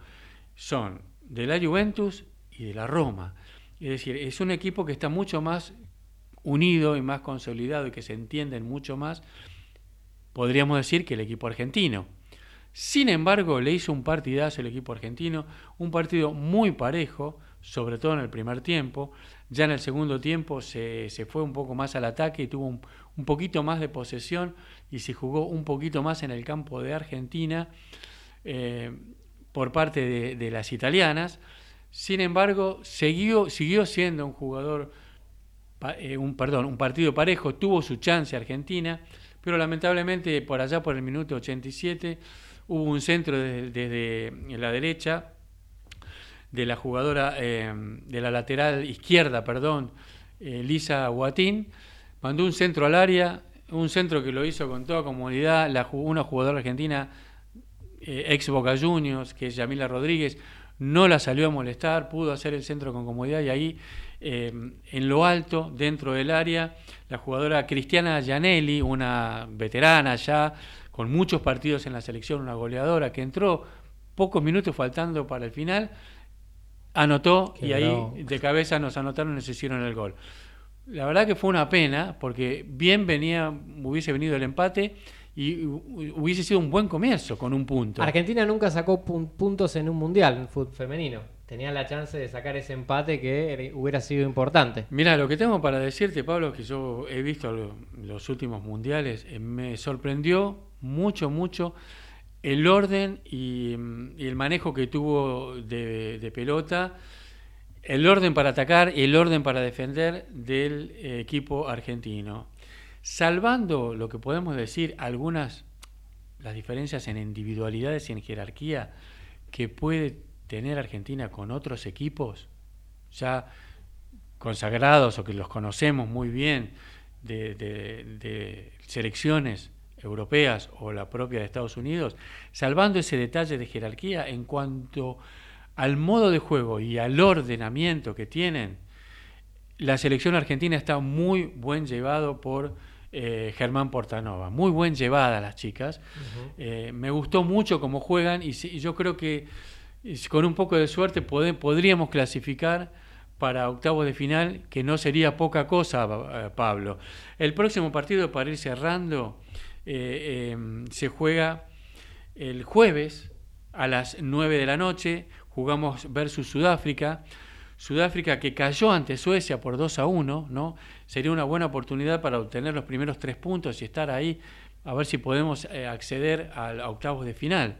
son de la Juventus y de la Roma. Es decir, es un equipo que está mucho más unido y más consolidado y que se entienden mucho más, podríamos decir, que el equipo argentino. Sin embargo, le hizo un partidazo el equipo argentino, un partido muy parejo, sobre todo en el primer tiempo. Ya en el segundo tiempo se, se fue un poco más al ataque y tuvo un, un poquito más de posesión y se jugó un poquito más en el campo de Argentina eh, por parte de, de las italianas. Sin embargo, siguió, siguió siendo un jugador, eh, un, perdón, un partido parejo, tuvo su chance Argentina, pero lamentablemente por allá por el minuto 87 hubo un centro de- desde la derecha de la jugadora eh, de la lateral izquierda, perdón, eh, Lisa Guatín, mandó un centro al área, un centro que lo hizo con toda comodidad, una jugadora argentina eh, ex Boca Juniors, que es Yamila Rodríguez, no la salió a molestar, pudo hacer el centro con comodidad y ahí eh, en lo alto, dentro del área, la jugadora Cristiana Gianelli, una veterana ya, con muchos partidos en la selección, una goleadora que entró pocos minutos faltando para el final, anotó Qué y ahí de cabeza nos anotaron y nos hicieron el gol. La verdad que fue una pena porque bien venía, hubiese venido el empate y hu- hubiese sido un buen comienzo con un punto. Argentina nunca sacó pun- puntos en un mundial en fútbol femenino. Tenía la chance de sacar ese empate que era- hubiera sido importante. Mira, lo que tengo para decirte, Pablo, que yo he visto lo- los últimos mundiales, eh, me sorprendió mucho, mucho el orden y, mm, y el manejo que tuvo de, de pelota, el orden para atacar y el orden para defender del eh, equipo argentino. Salvando lo que podemos decir, algunas, las diferencias en individualidades y en jerarquía que puede tener Argentina con otros equipos, ya consagrados o que los conocemos muy bien de, de- de selecciones europeas o la propia de Estados Unidos, salvando ese detalle de jerarquía en cuanto al modo de juego y al ordenamiento que tienen, la selección argentina está muy buen llevado por eh, Germán Portanova, muy buen llevada las chicas. Eh, me gustó mucho cómo juegan y, y yo creo que con un poco de suerte podríamos clasificar para octavos de final, que no sería poca cosa, eh, Pablo. El próximo partido, para ir cerrando, eh, eh, se juega el jueves a las 9 de la noche. Jugamos versus Sudáfrica. Sudáfrica que cayó ante Suecia por 2 a 1, ¿no? Sería una buena oportunidad para obtener los primeros tres puntos y estar ahí, a ver si podemos eh, acceder al- a octavos de final.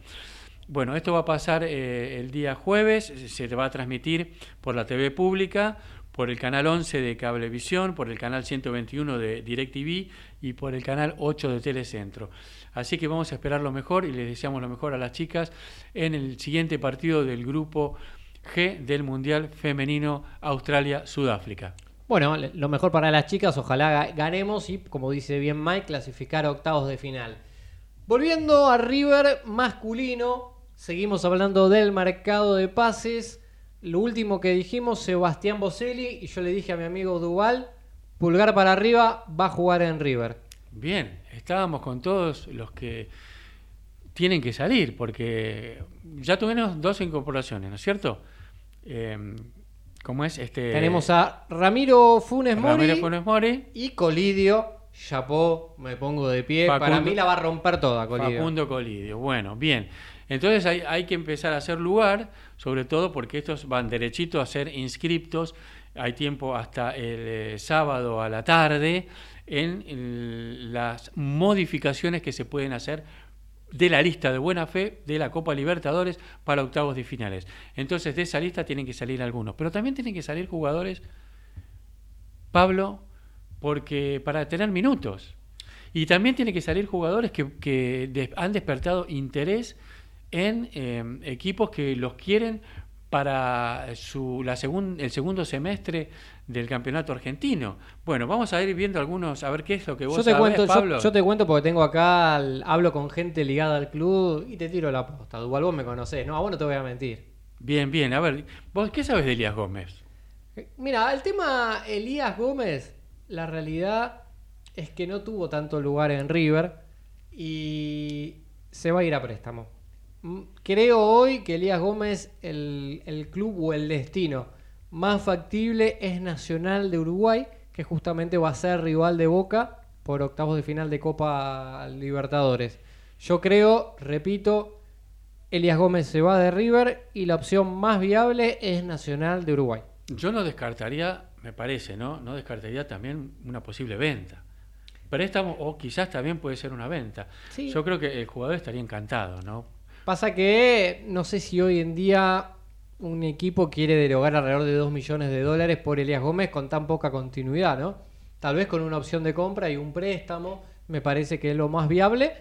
Bueno, esto va a pasar eh, el día jueves, se va a transmitir por la TV pública, por el canal 11 de Cablevisión, por el canal 121 de DirecTV y por el canal 8 de Telecentro. Así que vamos a esperar lo mejor y les deseamos lo mejor a las chicas en el siguiente partido del grupo G del Mundial Femenino Australia-Sudáfrica. Bueno, lo mejor para las chicas, ojalá ga- ganemos y, como dice bien Mike, clasificar a octavos de final. Volviendo a River masculino, seguimos hablando del mercado de pases. Lo último que dijimos, Sebastián Boselli, y yo le dije a mi amigo Duval, pulgar para arriba, va a jugar en River. Bien, estábamos con todos los que tienen que salir, porque ya tuvimos dos incorporaciones, ¿no es cierto? Eh, ¿Cómo es? Este, Tenemos a Ramiro Funes Mori Ramiro Funes Mori, y Colidio. Chapó, me pongo de pie. Para mí la va a romper toda, Colidio. Facundo Colidio. Bueno, bien. Entonces hay, que empezar a hacer lugar, sobre todo porque estos van derechito a ser inscriptos. Hay tiempo hasta el eh, sábado a la tarde en las modificaciones que se pueden hacer de la lista de buena fe de la Copa Libertadores para octavos de finales. Entonces de esa lista tienen que salir algunos, pero también tienen que salir jugadores, Pablo, porque para tener minutos. Y también tienen que salir jugadores que, que han despertado interés en eh, equipos que los quieren para su, la segun- el segundo semestre del campeonato argentino. Bueno, vamos a ir viendo algunos, a ver qué es lo que vos Yo te, sabés, cuento, yo- Pablo. yo, te cuento porque tengo acá, al- hablo con gente ligada al club y te tiro la posta. Igual vos me conocés, no, a vos no te voy a mentir. Bien, bien, a ver, ¿vos qué sabes de Elías Gómez? Mira, el tema Elías Gómez, la realidad es que no tuvo tanto lugar en River y se va a ir a préstamo. Creo hoy que Elías Gómez, el, el club o el destino más factible es Nacional de Uruguay, que justamente va a ser rival de Boca por octavos de final de Copa Libertadores. Yo creo, repito, Elías Gómez se va de River y la opción más viable es Nacional de Uruguay. Yo no descartaría, me parece, ¿no? No descartaría también una posible venta. Préstamo o quizás también puede ser una venta. Sí. Yo creo que el jugador estaría encantado, ¿no? Pasa que no sé si hoy en día un equipo quiere derogar alrededor de 2 millones de dólares por Elías Gómez con tan poca continuidad, ¿no? Tal vez con una opción de compra y un préstamo, me parece que es lo más viable,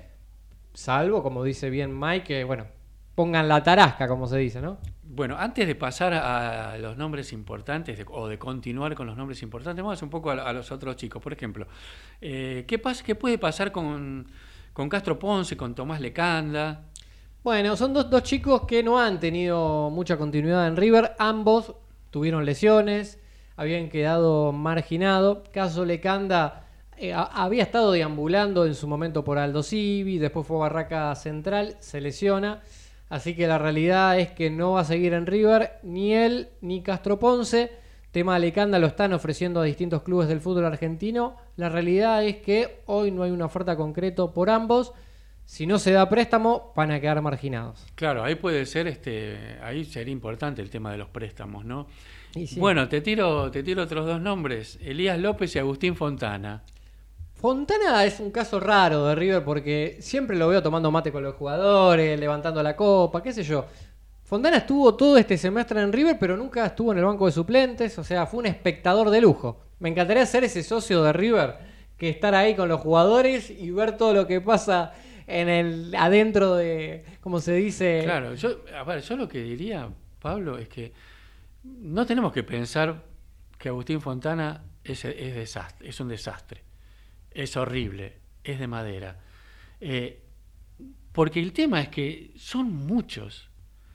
salvo, como dice bien Mike, que bueno, pongan la tarasca, como se dice, ¿no? Bueno, antes de pasar a los nombres importantes o de continuar con los nombres importantes, vamos un poco a, a los otros chicos. Por ejemplo, eh, ¿qué, pasa, ¿qué puede pasar con, con Castro Ponce, con Tomás Lecanda? Bueno, son dos, dos chicos que no han tenido mucha continuidad en River. Ambos tuvieron lesiones, habían quedado marginados. Caso Lecanda eh, había estado deambulando en su momento por Aldo Civi, después fue Barraca Central, se lesiona. Así que la realidad es que no va a seguir en River ni él ni Castro Ponce. Tema Lecanda lo están ofreciendo a distintos clubes del fútbol argentino. La realidad es que hoy no hay una oferta concreta por ambos. Si no se da préstamo, van a quedar marginados. Claro, ahí puede ser, este, ahí sería importante el tema de los préstamos, ¿no? Sí. Bueno, te tiro, te tiro otros dos nombres, Elías López y Agustín Fontana. Fontana es un caso raro de River porque siempre lo veo tomando mate con los jugadores, levantando la copa, qué sé yo. Fontana estuvo todo este semestre en River, pero nunca estuvo en el banco de suplentes, o sea, fue un espectador de lujo. Me encantaría ser ese socio de River, que estar ahí con los jugadores y ver todo lo que pasa en el adentro de, como se dice, Claro, yo, a ver, yo lo que diría, Pablo, es que no tenemos que pensar que Agustín Fontana es, es, desastre, es un desastre, es horrible, es de madera. Eh, porque el tema es que son muchos,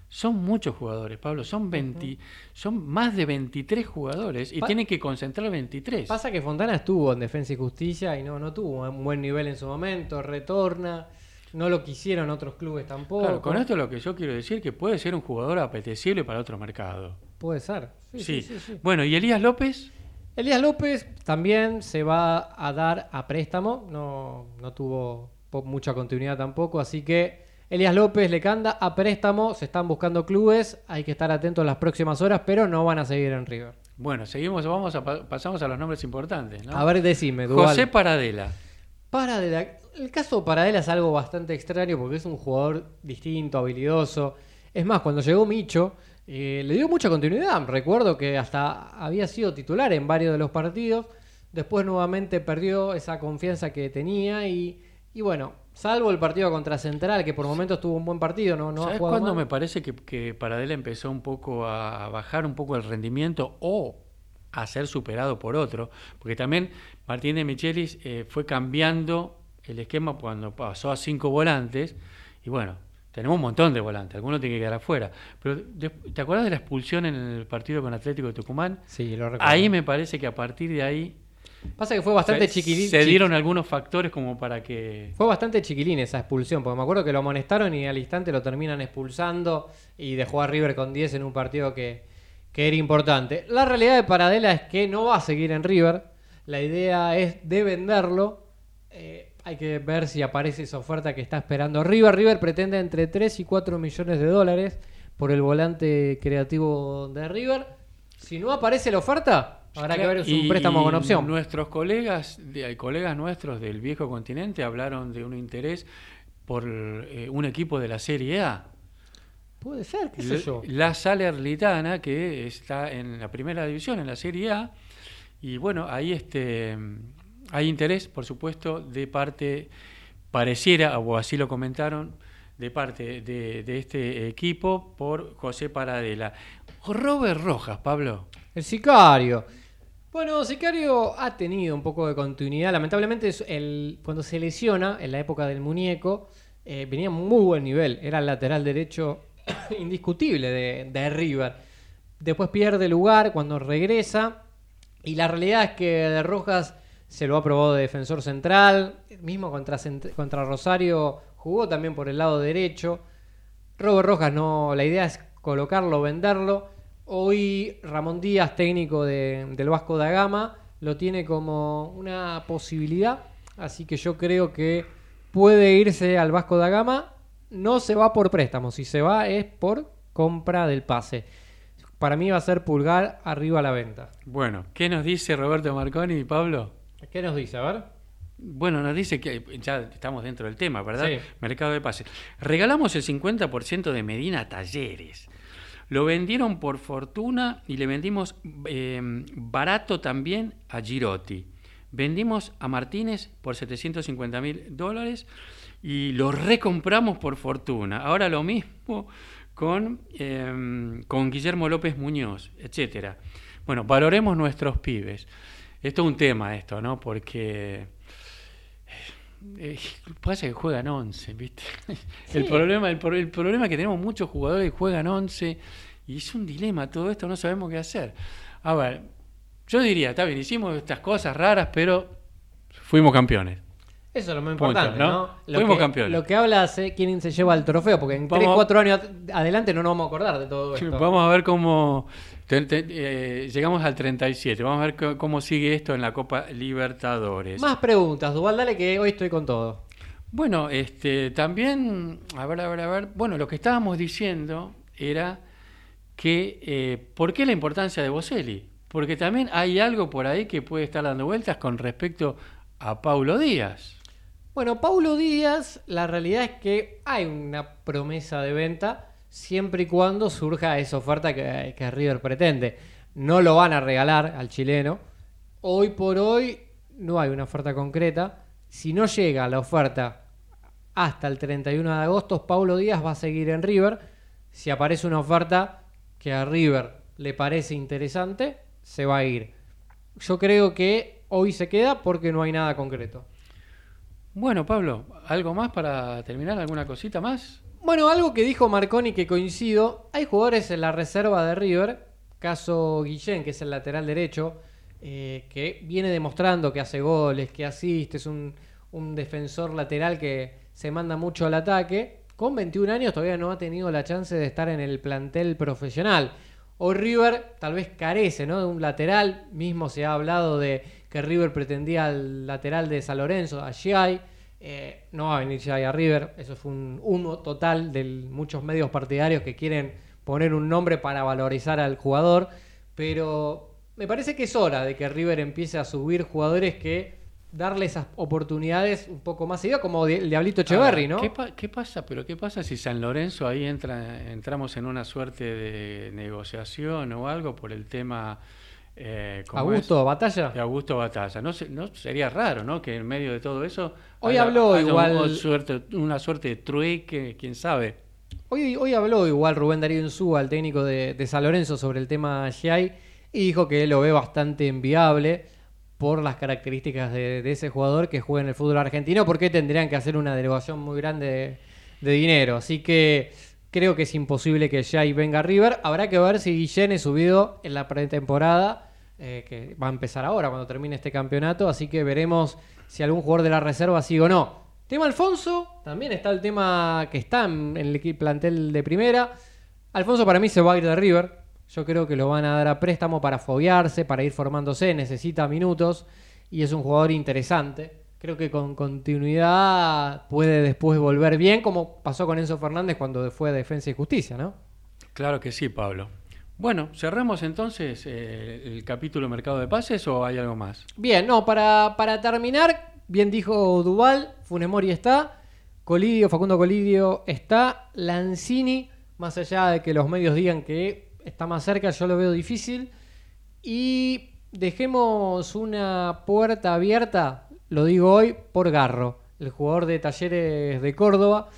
son muchos jugadores, Pablo, son 20, son más de 23 jugadores y Pa- tienen que concentrar 23. Pasa que Fontana estuvo en Defensa y Justicia y no, no tuvo un buen nivel en su momento, retorna, no lo quisieron otros clubes tampoco. Claro, con esto lo que yo quiero decir que puede ser un jugador apetecible para otro mercado. Puede ser. Sí, Sí. sí, sí, sí. Bueno, ¿y Elías López? Elías López también se va a dar a préstamo, no, no tuvo mucha continuidad tampoco, así que Elías López, Lecanda a préstamo, se están buscando clubes, hay que estar atentos las próximas horas, pero no van a seguir en River. Bueno, seguimos, vamos a pa- pasamos a los nombres importantes, ¿no? A ver, decime, Duval. José Paradela. Paradela, el caso Paradela es algo bastante extraño porque es un jugador distinto, habilidoso. Es más, cuando llegó Micho, eh, le dio mucha continuidad. Recuerdo que hasta había sido titular en varios de los partidos. Después nuevamente perdió esa confianza que tenía y, y bueno, salvo el partido contra Central, que por momentos tuvo un buen partido, no, no ha ¿Sabes jugado cuándo me parece que, que Paradela empezó un poco a bajar un poco el rendimiento o a ser superado por otro? Porque también Martín de Michelis eh, fue cambiando el esquema cuando pasó a cinco volantes y bueno, tenemos un montón de volantes, algunos tienen que quedar afuera. Pero ¿te acuerdas de la expulsión en el partido con Atlético de Tucumán? Sí, lo recuerdo. Ahí me parece que a partir de ahí Pasa que fue bastante chiquilín. se dieron algunos factores como para que Fue bastante chiquilín esa expulsión, porque me acuerdo que lo amonestaron y al instante lo terminan expulsando y dejó a River con 10 en un partido que, que era importante. La realidad de Paradela es que no va a seguir en River. La idea es de venderlo. Eh, hay que ver si aparece esa oferta que está esperando River. River pretende entre 3 y 4 millones de dólares por el volante creativo de River. Si no aparece la oferta, habrá que ver un préstamo con opción. Nuestros colegas, de, colegas nuestros del viejo continente hablaron de un interés por eh, un equipo de la Serie A. Puede ser, qué sé yo. La Salernitana, que está en la primera división, en la Serie A. Y bueno, ahí este, hay interés, por supuesto, de parte, pareciera, o así lo comentaron, de parte de, este equipo por José Paradela. Robert Rojas, Pablo. El sicario. Bueno, Sicario ha tenido un poco de continuidad. Lamentablemente, cuando se lesiona, en la época del muñeco, eh, venía muy buen nivel. Era el lateral derecho indiscutible de, de River. Después pierde lugar cuando regresa. Y la realidad es que de Rojas se lo ha probado de defensor central. Mismo contra, contra Rosario jugó también por el lado derecho. Robert Rojas no, la idea es colocarlo, venderlo. Hoy Ramón Díaz, técnico de- del Vasco da Gama, lo tiene como una posibilidad. Así que yo creo que puede irse al Vasco da Gama. No se va por préstamo, si se va es por compra del pase. Para mí va a ser pulgar arriba a la venta. Bueno, ¿qué nos dice Roberto Marconi, Pablo? ¿Qué nos dice? A ver. Bueno, nos dice que ya estamos dentro del tema, ¿verdad? Sí. Mercado de pases. Regalamos el 50% de Medina Talleres. Lo vendieron por fortuna y le vendimos eh, barato también a Girotti. Vendimos a Martínez por 750 mil dólares y lo recompramos por fortuna. Ahora lo mismo con, eh, con Guillermo López Muñoz, etcétera. Bueno, valoremos nuestros pibes. Esto es un tema, esto, ¿no? Porque eh, pasa que juegan 11, ¿viste? El, problema, el, pro- el problema es que tenemos muchos jugadores que juegan 11 y es un dilema todo esto, no sabemos qué hacer. A ver, yo diría, está bien, hicimos estas cosas raras, pero fuimos campeones. Eso es lo más Punto, importante, ¿no? ¿no? Lo, Fuimos que, campeones. lo que habla es quién se lleva el trofeo, porque en Vamos 3, a- 4 años adelante no nos vamos a acordar de todo esto. Vamos a ver cómo eh, llegamos al 37. Vamos a ver cómo sigue esto en la Copa Libertadores. Más preguntas, Duval, dale que hoy estoy con todo. Bueno, este, también, a ver, a ver, a ver. Bueno, lo que estábamos diciendo era que, eh, ¿por qué la importancia de Boselli? Porque también hay algo por ahí que puede estar dando vueltas con respecto a Paulo Díaz. Bueno, Paulo Díaz, la realidad es que hay una promesa de venta siempre y cuando surja esa oferta que, River pretende. No lo van a regalar al chileno. Hoy por hoy no hay una oferta concreta. Si no llega la oferta hasta el 31 de agosto, Paulo Díaz va a seguir en River. Si aparece una oferta que a River le parece interesante, se va a ir. Yo creo que hoy se queda porque no hay nada concreto. Bueno, Pablo, ¿algo más para terminar? ¿Alguna cosita más? Bueno, algo que dijo Marconi que coincido, hay jugadores en la reserva de River, caso Guillén, que es el lateral derecho, eh, que viene demostrando que hace goles, que asiste, es un, un defensor lateral que se manda mucho al ataque. Con 21 años todavía no ha tenido la chance de estar en el plantel profesional. Hoy River tal vez carece ¿no? de un lateral, mismo se ha hablado de que River pretendía al lateral de San Lorenzo, a Giai. Eh, no va a venir Giai a River, eso fue un humo total de muchos medios partidarios que quieren poner un nombre para valorizar al jugador, pero me parece que es hora de que River empiece a subir jugadores que darle esas oportunidades un poco más seguidas, como el Diablito Echeverry, ¿no? ¿Qué, pa- qué pasa? Pero ¿qué pasa si San Lorenzo ahí entra, entramos en una suerte de negociación o algo por el tema eh, ¿cómo Augusto es? Batalla. De Augusto Batalla. No, se- no sería raro, ¿no? Que en medio de todo eso Hoy habló haya igual- una suerte, una suerte de trueque, quién sabe. Hoy, hoy habló igual Rubén Darío Insúa, el técnico de, de San Lorenzo, sobre el tema Giai y dijo que lo ve bastante enviable por las características de, de ese jugador que juega en el fútbol argentino, porque tendrían que hacer una derogación muy grande de, de dinero. Así que creo que es imposible que Giai venga a River. Habrá que ver si Guillén es subido en la pretemporada, eh, que va a empezar ahora cuando termine este campeonato. Así que veremos si algún jugador de la reserva sigue o no. Tema Alfonso, también está el tema que está en el plantel de primera. Alfonso para mí se va a ir de River. Yo creo que lo van a dar a préstamo para foguearse, para ir formándose, necesita minutos y es un jugador interesante. Creo que con continuidad puede después volver bien, como pasó con Enzo Fernández cuando fue a Defensa y Justicia, ¿no? Claro que sí, Pablo. Bueno, cerramos entonces eh, el capítulo Mercado de Pases o hay algo más. Bien, no, para, para terminar, bien dijo Duval, Funemori está, Colidio, Facundo Colidio está, Lanzini, más allá de que los medios digan que está más cerca, yo lo veo difícil. Y dejemos una puerta abierta, lo digo hoy, por Garro, el jugador de Talleres de Córdoba,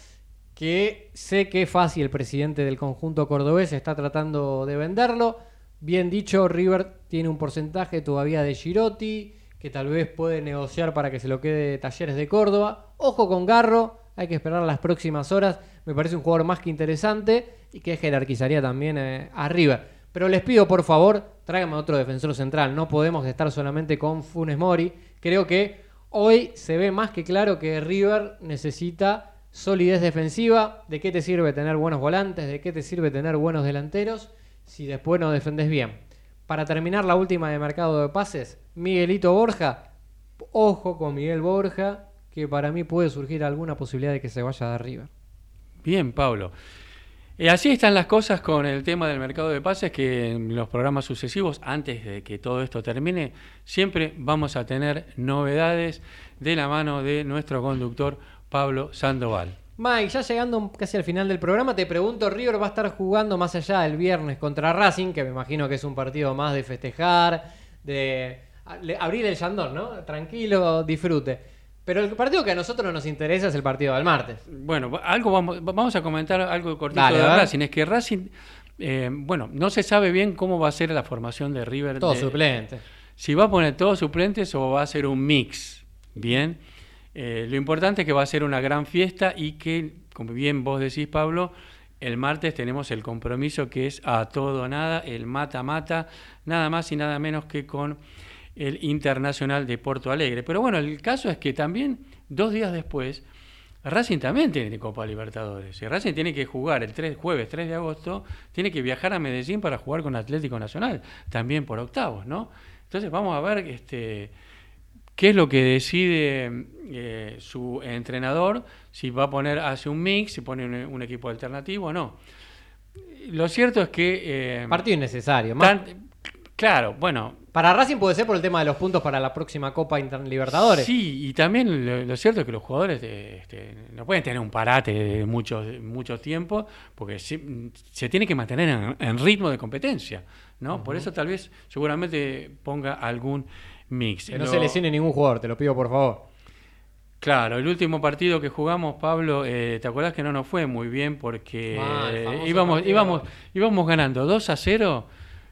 que sé que Fácil, el presidente del conjunto cordobés, está tratando de venderlo. Bien dicho, River tiene un porcentaje todavía de Girotti, que tal vez puede negociar para que se lo quede Talleres de Córdoba. Ojo con Garro, hay que esperar las próximas horas. Me parece un jugador más que interesante y que jerarquizaría también eh, a River. Pero les pido, por favor, tráigame otro defensor central. No podemos estar solamente con Funes Mori. Creo que hoy se ve más que claro que River necesita solidez defensiva. ¿De qué te sirve tener buenos volantes? ¿De qué te sirve tener buenos delanteros? Si después no defendes bien. Para terminar la última de mercado de pases, Miguelito Borja. Ojo con Miguel Borja, que para mí puede surgir alguna posibilidad de que se vaya de River. Bien, Pablo. Eh, así están las cosas con el tema del mercado de pases, que en los programas sucesivos, antes de que todo esto termine, siempre vamos a tener novedades de la mano de nuestro conductor Pablo Sandoval. Mike, ya llegando casi al final del programa, te pregunto, River va a estar jugando más allá del viernes contra Racing, que me imagino que es un partido más de festejar, de abrir el yandor, ¿no? Tranquilo, disfrute. Pero el partido que a nosotros nos interesa es el partido del martes. Bueno, algo vamos, vamos a comentar algo cortito Dale, de. Racing. Es que Racing, eh, bueno, no se sabe bien cómo va a ser la formación de River. Todo de- suplente. Si va a poner todos suplentes o va a ser un mix. Bien. Eh, lo importante es que va a ser una gran fiesta y que, como bien vos decís, Pablo, el martes tenemos el compromiso que es a todo o nada, el mata-mata, nada más y nada menos que con el Internacional de Porto Alegre. Pero bueno, el caso es que también, dos días después, Racing también tiene Copa Libertadores. Y Racing tiene que jugar el 3, jueves 3 de agosto, tiene que viajar a Medellín para jugar con Atlético Nacional, también por octavos, ¿no? Entonces vamos a ver este, qué es lo que decide eh, su entrenador, si va a poner, hace un mix, si pone un, un equipo alternativo o no. Lo cierto es que... eh, Partido innecesario. más- tan- claro, bueno, Para Racing puede ser por el tema de los puntos para la próxima Copa Inter Libertadores. Sí, y también lo, lo cierto es que los jugadores eh, este, no pueden tener un parate de mucho, mucho tiempo porque se, se tiene que mantener en, en ritmo de competencia. ¿no? Por eso tal vez seguramente ponga algún mix. Que no Lo- se lesione ningún jugador, te lo pido por favor. Claro, el último partido que jugamos, Pablo, eh, ¿te acordás que no nos fue muy bien porque Ah, eh, íbamos, partido. íbamos, íbamos ganando 2 a 0?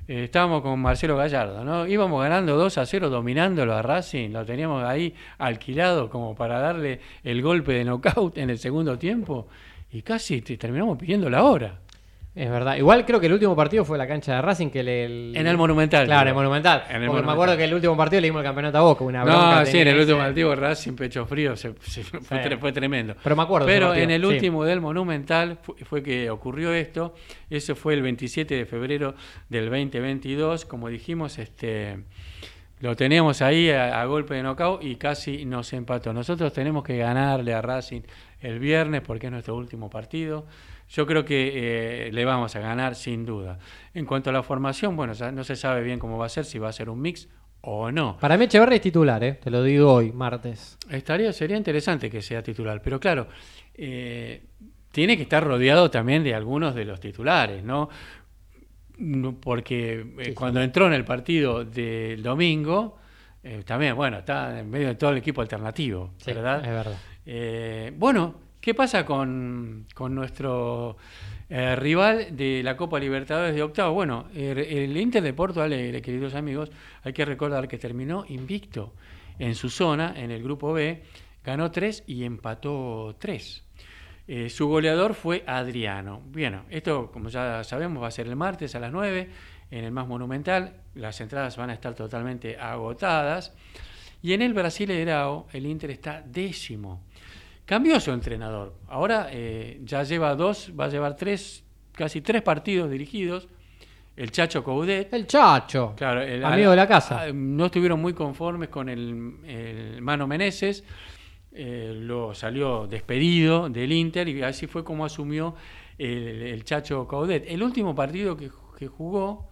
eh, estábamos con Marcelo Gallardo, ¿no? Íbamos ganando 2 a 0, dominándolo a Racing, lo teníamos ahí alquilado como para darle el golpe de knockout en el segundo tiempo y casi te- terminamos pidiendo la hora. Es verdad. Igual creo que el último partido fue la cancha de Racing que le. el- En el Monumental, Claro, en el Monumental. En el Porque me acuerdo que el último partido le dimos el campeonato a Boca, una bronca No, sí, en el último partido Racing pecho frío se- se- fue, tre- tremendo. Pero me acuerdo Pero en el sí. último del Monumental fu- fue, que ocurrió esto. Ese fue el 27 de febrero del 2022. Como dijimos, este lo teníamos ahí a, a golpe de knockout y casi nos empató. Nosotros tenemos que ganarle a Racing el viernes porque es nuestro último partido. Yo creo que eh, le vamos a ganar sin duda. En cuanto a la formación, bueno, no se sabe bien cómo va a ser, si va a ser un mix o no. Para mí Echeverri es titular, ¿eh? te lo digo hoy, martes. Estaría, sería interesante que sea titular, pero claro, eh, tiene que estar rodeado también de algunos de los titulares, ¿no? Porque eh, cuando entró en el partido del domingo, también, bueno, está en medio de todo el equipo alternativo, Sí, ¿verdad? es verdad. Bueno, ¿qué pasa con, con nuestro eh, rival de la Copa Libertadores de octavo? Bueno, el, Inter de Porto Alegre, queridos amigos, hay que recordar que terminó invicto en su zona, en el grupo B, ganó 3 y empató 3. Eh, su goleador fue Adriano. Bien, esto, como ya sabemos, va a ser el martes a las 9 en el más monumental. Las entradas van a estar totalmente agotadas. Y en el Brasileirao, el Inter está décimo. Cambió su entrenador. Ahora eh, ya lleva dos, va a llevar tres, casi tres partidos dirigidos. El Chacho Coudet. El Chacho. Claro, el- Amigo de la casa. ah, No estuvieron muy conformes con el, el Mano Meneses. eh, lo salió despedido del Inter y así fue como asumió el, el Chacho Caudet. El último partido que, que jugó,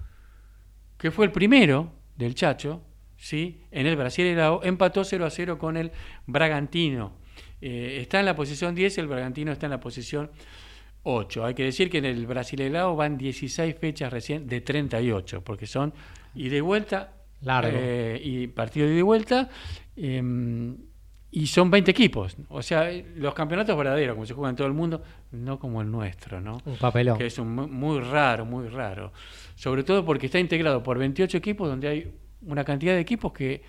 que fue el primero del Chacho, ¿sí? en el Brasileirao, empató 0 a 0 con el Bragantino. Eh, está en la posición 10, el Bragantino está en la posición 8. Hay que decir que en el Brasileirao van 16 fechas recién de 38, porque son ida y vuelta. Largo. eh, y partido de ida y vuelta. em, Y son 20 equipos. O sea, los campeonatos verdaderos, como se juega en todo el mundo, no como el nuestro, ¿no? Un papelón. Que es un, mu- muy raro, muy raro. Sobre todo porque está integrado por 28 equipos donde hay una cantidad de equipos que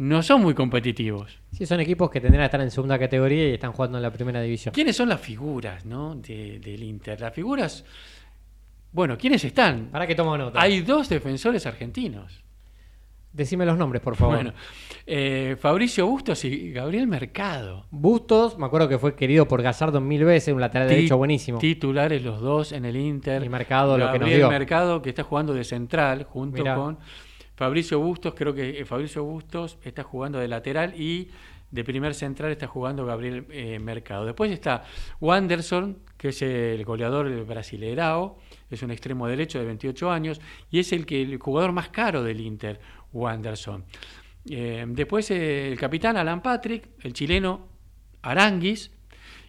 no son muy competitivos. Sí, son equipos que tendrán que estar en segunda categoría y están jugando en la primera división. ¿Quiénes son las figuras ¿no? de- del Inter? Las figuras, bueno, ¿quiénes están? Para que tomo nota. Hay dos defensores argentinos. Decime los nombres, por favor. Bueno, eh, Fabricio Bustos y Gabriel Mercado. Bustos, me acuerdo que fue querido por Gallardo mil veces, un lateral derecho buenísimo. Titulares los dos en el Inter. Y Mercado lo que nos Gabriel dio. Mercado, que está jugando de central, junto Mirá. con Fabricio Bustos. Creo que eh, Fabricio Bustos está jugando de lateral y de primer central está jugando Gabriel eh, Mercado. Después está Wanderson, que es el goleador del es un extremo derecho de 28 años y es el, que, el jugador más caro del Inter, Wanderson. Eh, después el capitán Alan Patrick, el chileno Aranguis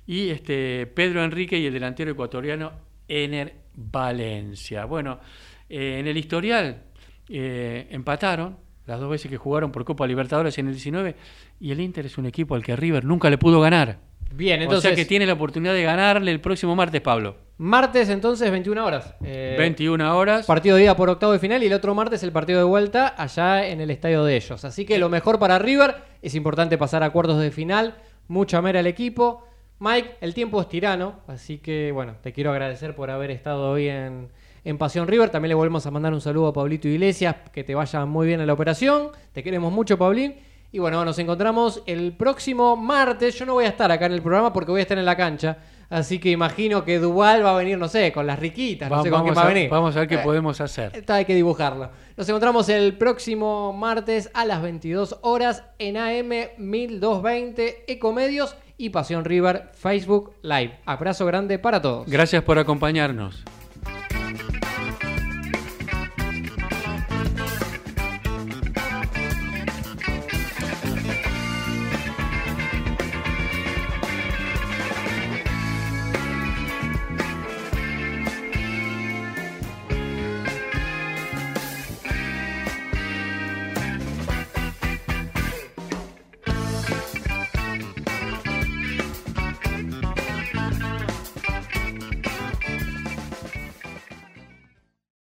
y este Pedro Enrique y el delantero ecuatoriano Ener Valencia. Bueno, en el historial eh, empataron las dos veces que jugaron por Copa Libertadores en el 19 y el Inter es un equipo al que River nunca le pudo ganar. Bien, O entonces. sea que tiene la oportunidad de ganarle el próximo martes, Pablo. Martes, entonces, 21 horas. Eh, 21 horas. Partido de ida por octavo de final y el otro martes el partido de vuelta allá en el estadio de ellos. Así que lo mejor para River es importante pasar a cuartos de final. Mucha mera al equipo. Mike, el tiempo es tirano, así que bueno, te quiero agradecer por haber estado hoy en, en Pasión River. También le volvemos a mandar un saludo a Pablito Iglesias, que te vaya muy bien en la operación. Te queremos mucho, Pablín. Y bueno, nos encontramos el próximo martes. Yo no voy a estar acá en el programa porque voy a estar en la cancha. Así que imagino que Duval va a venir, no sé, con las riquitas, no Va- sé con qué va a a, venir. vamos a ver qué Eh, podemos hacer. esta hay que dibujarlo. Nos encontramos el próximo martes a las 22 horas en AM 1220 Ecomedios y Pasión River Facebook Live. Abrazo grande para todos. Gracias por acompañarnos.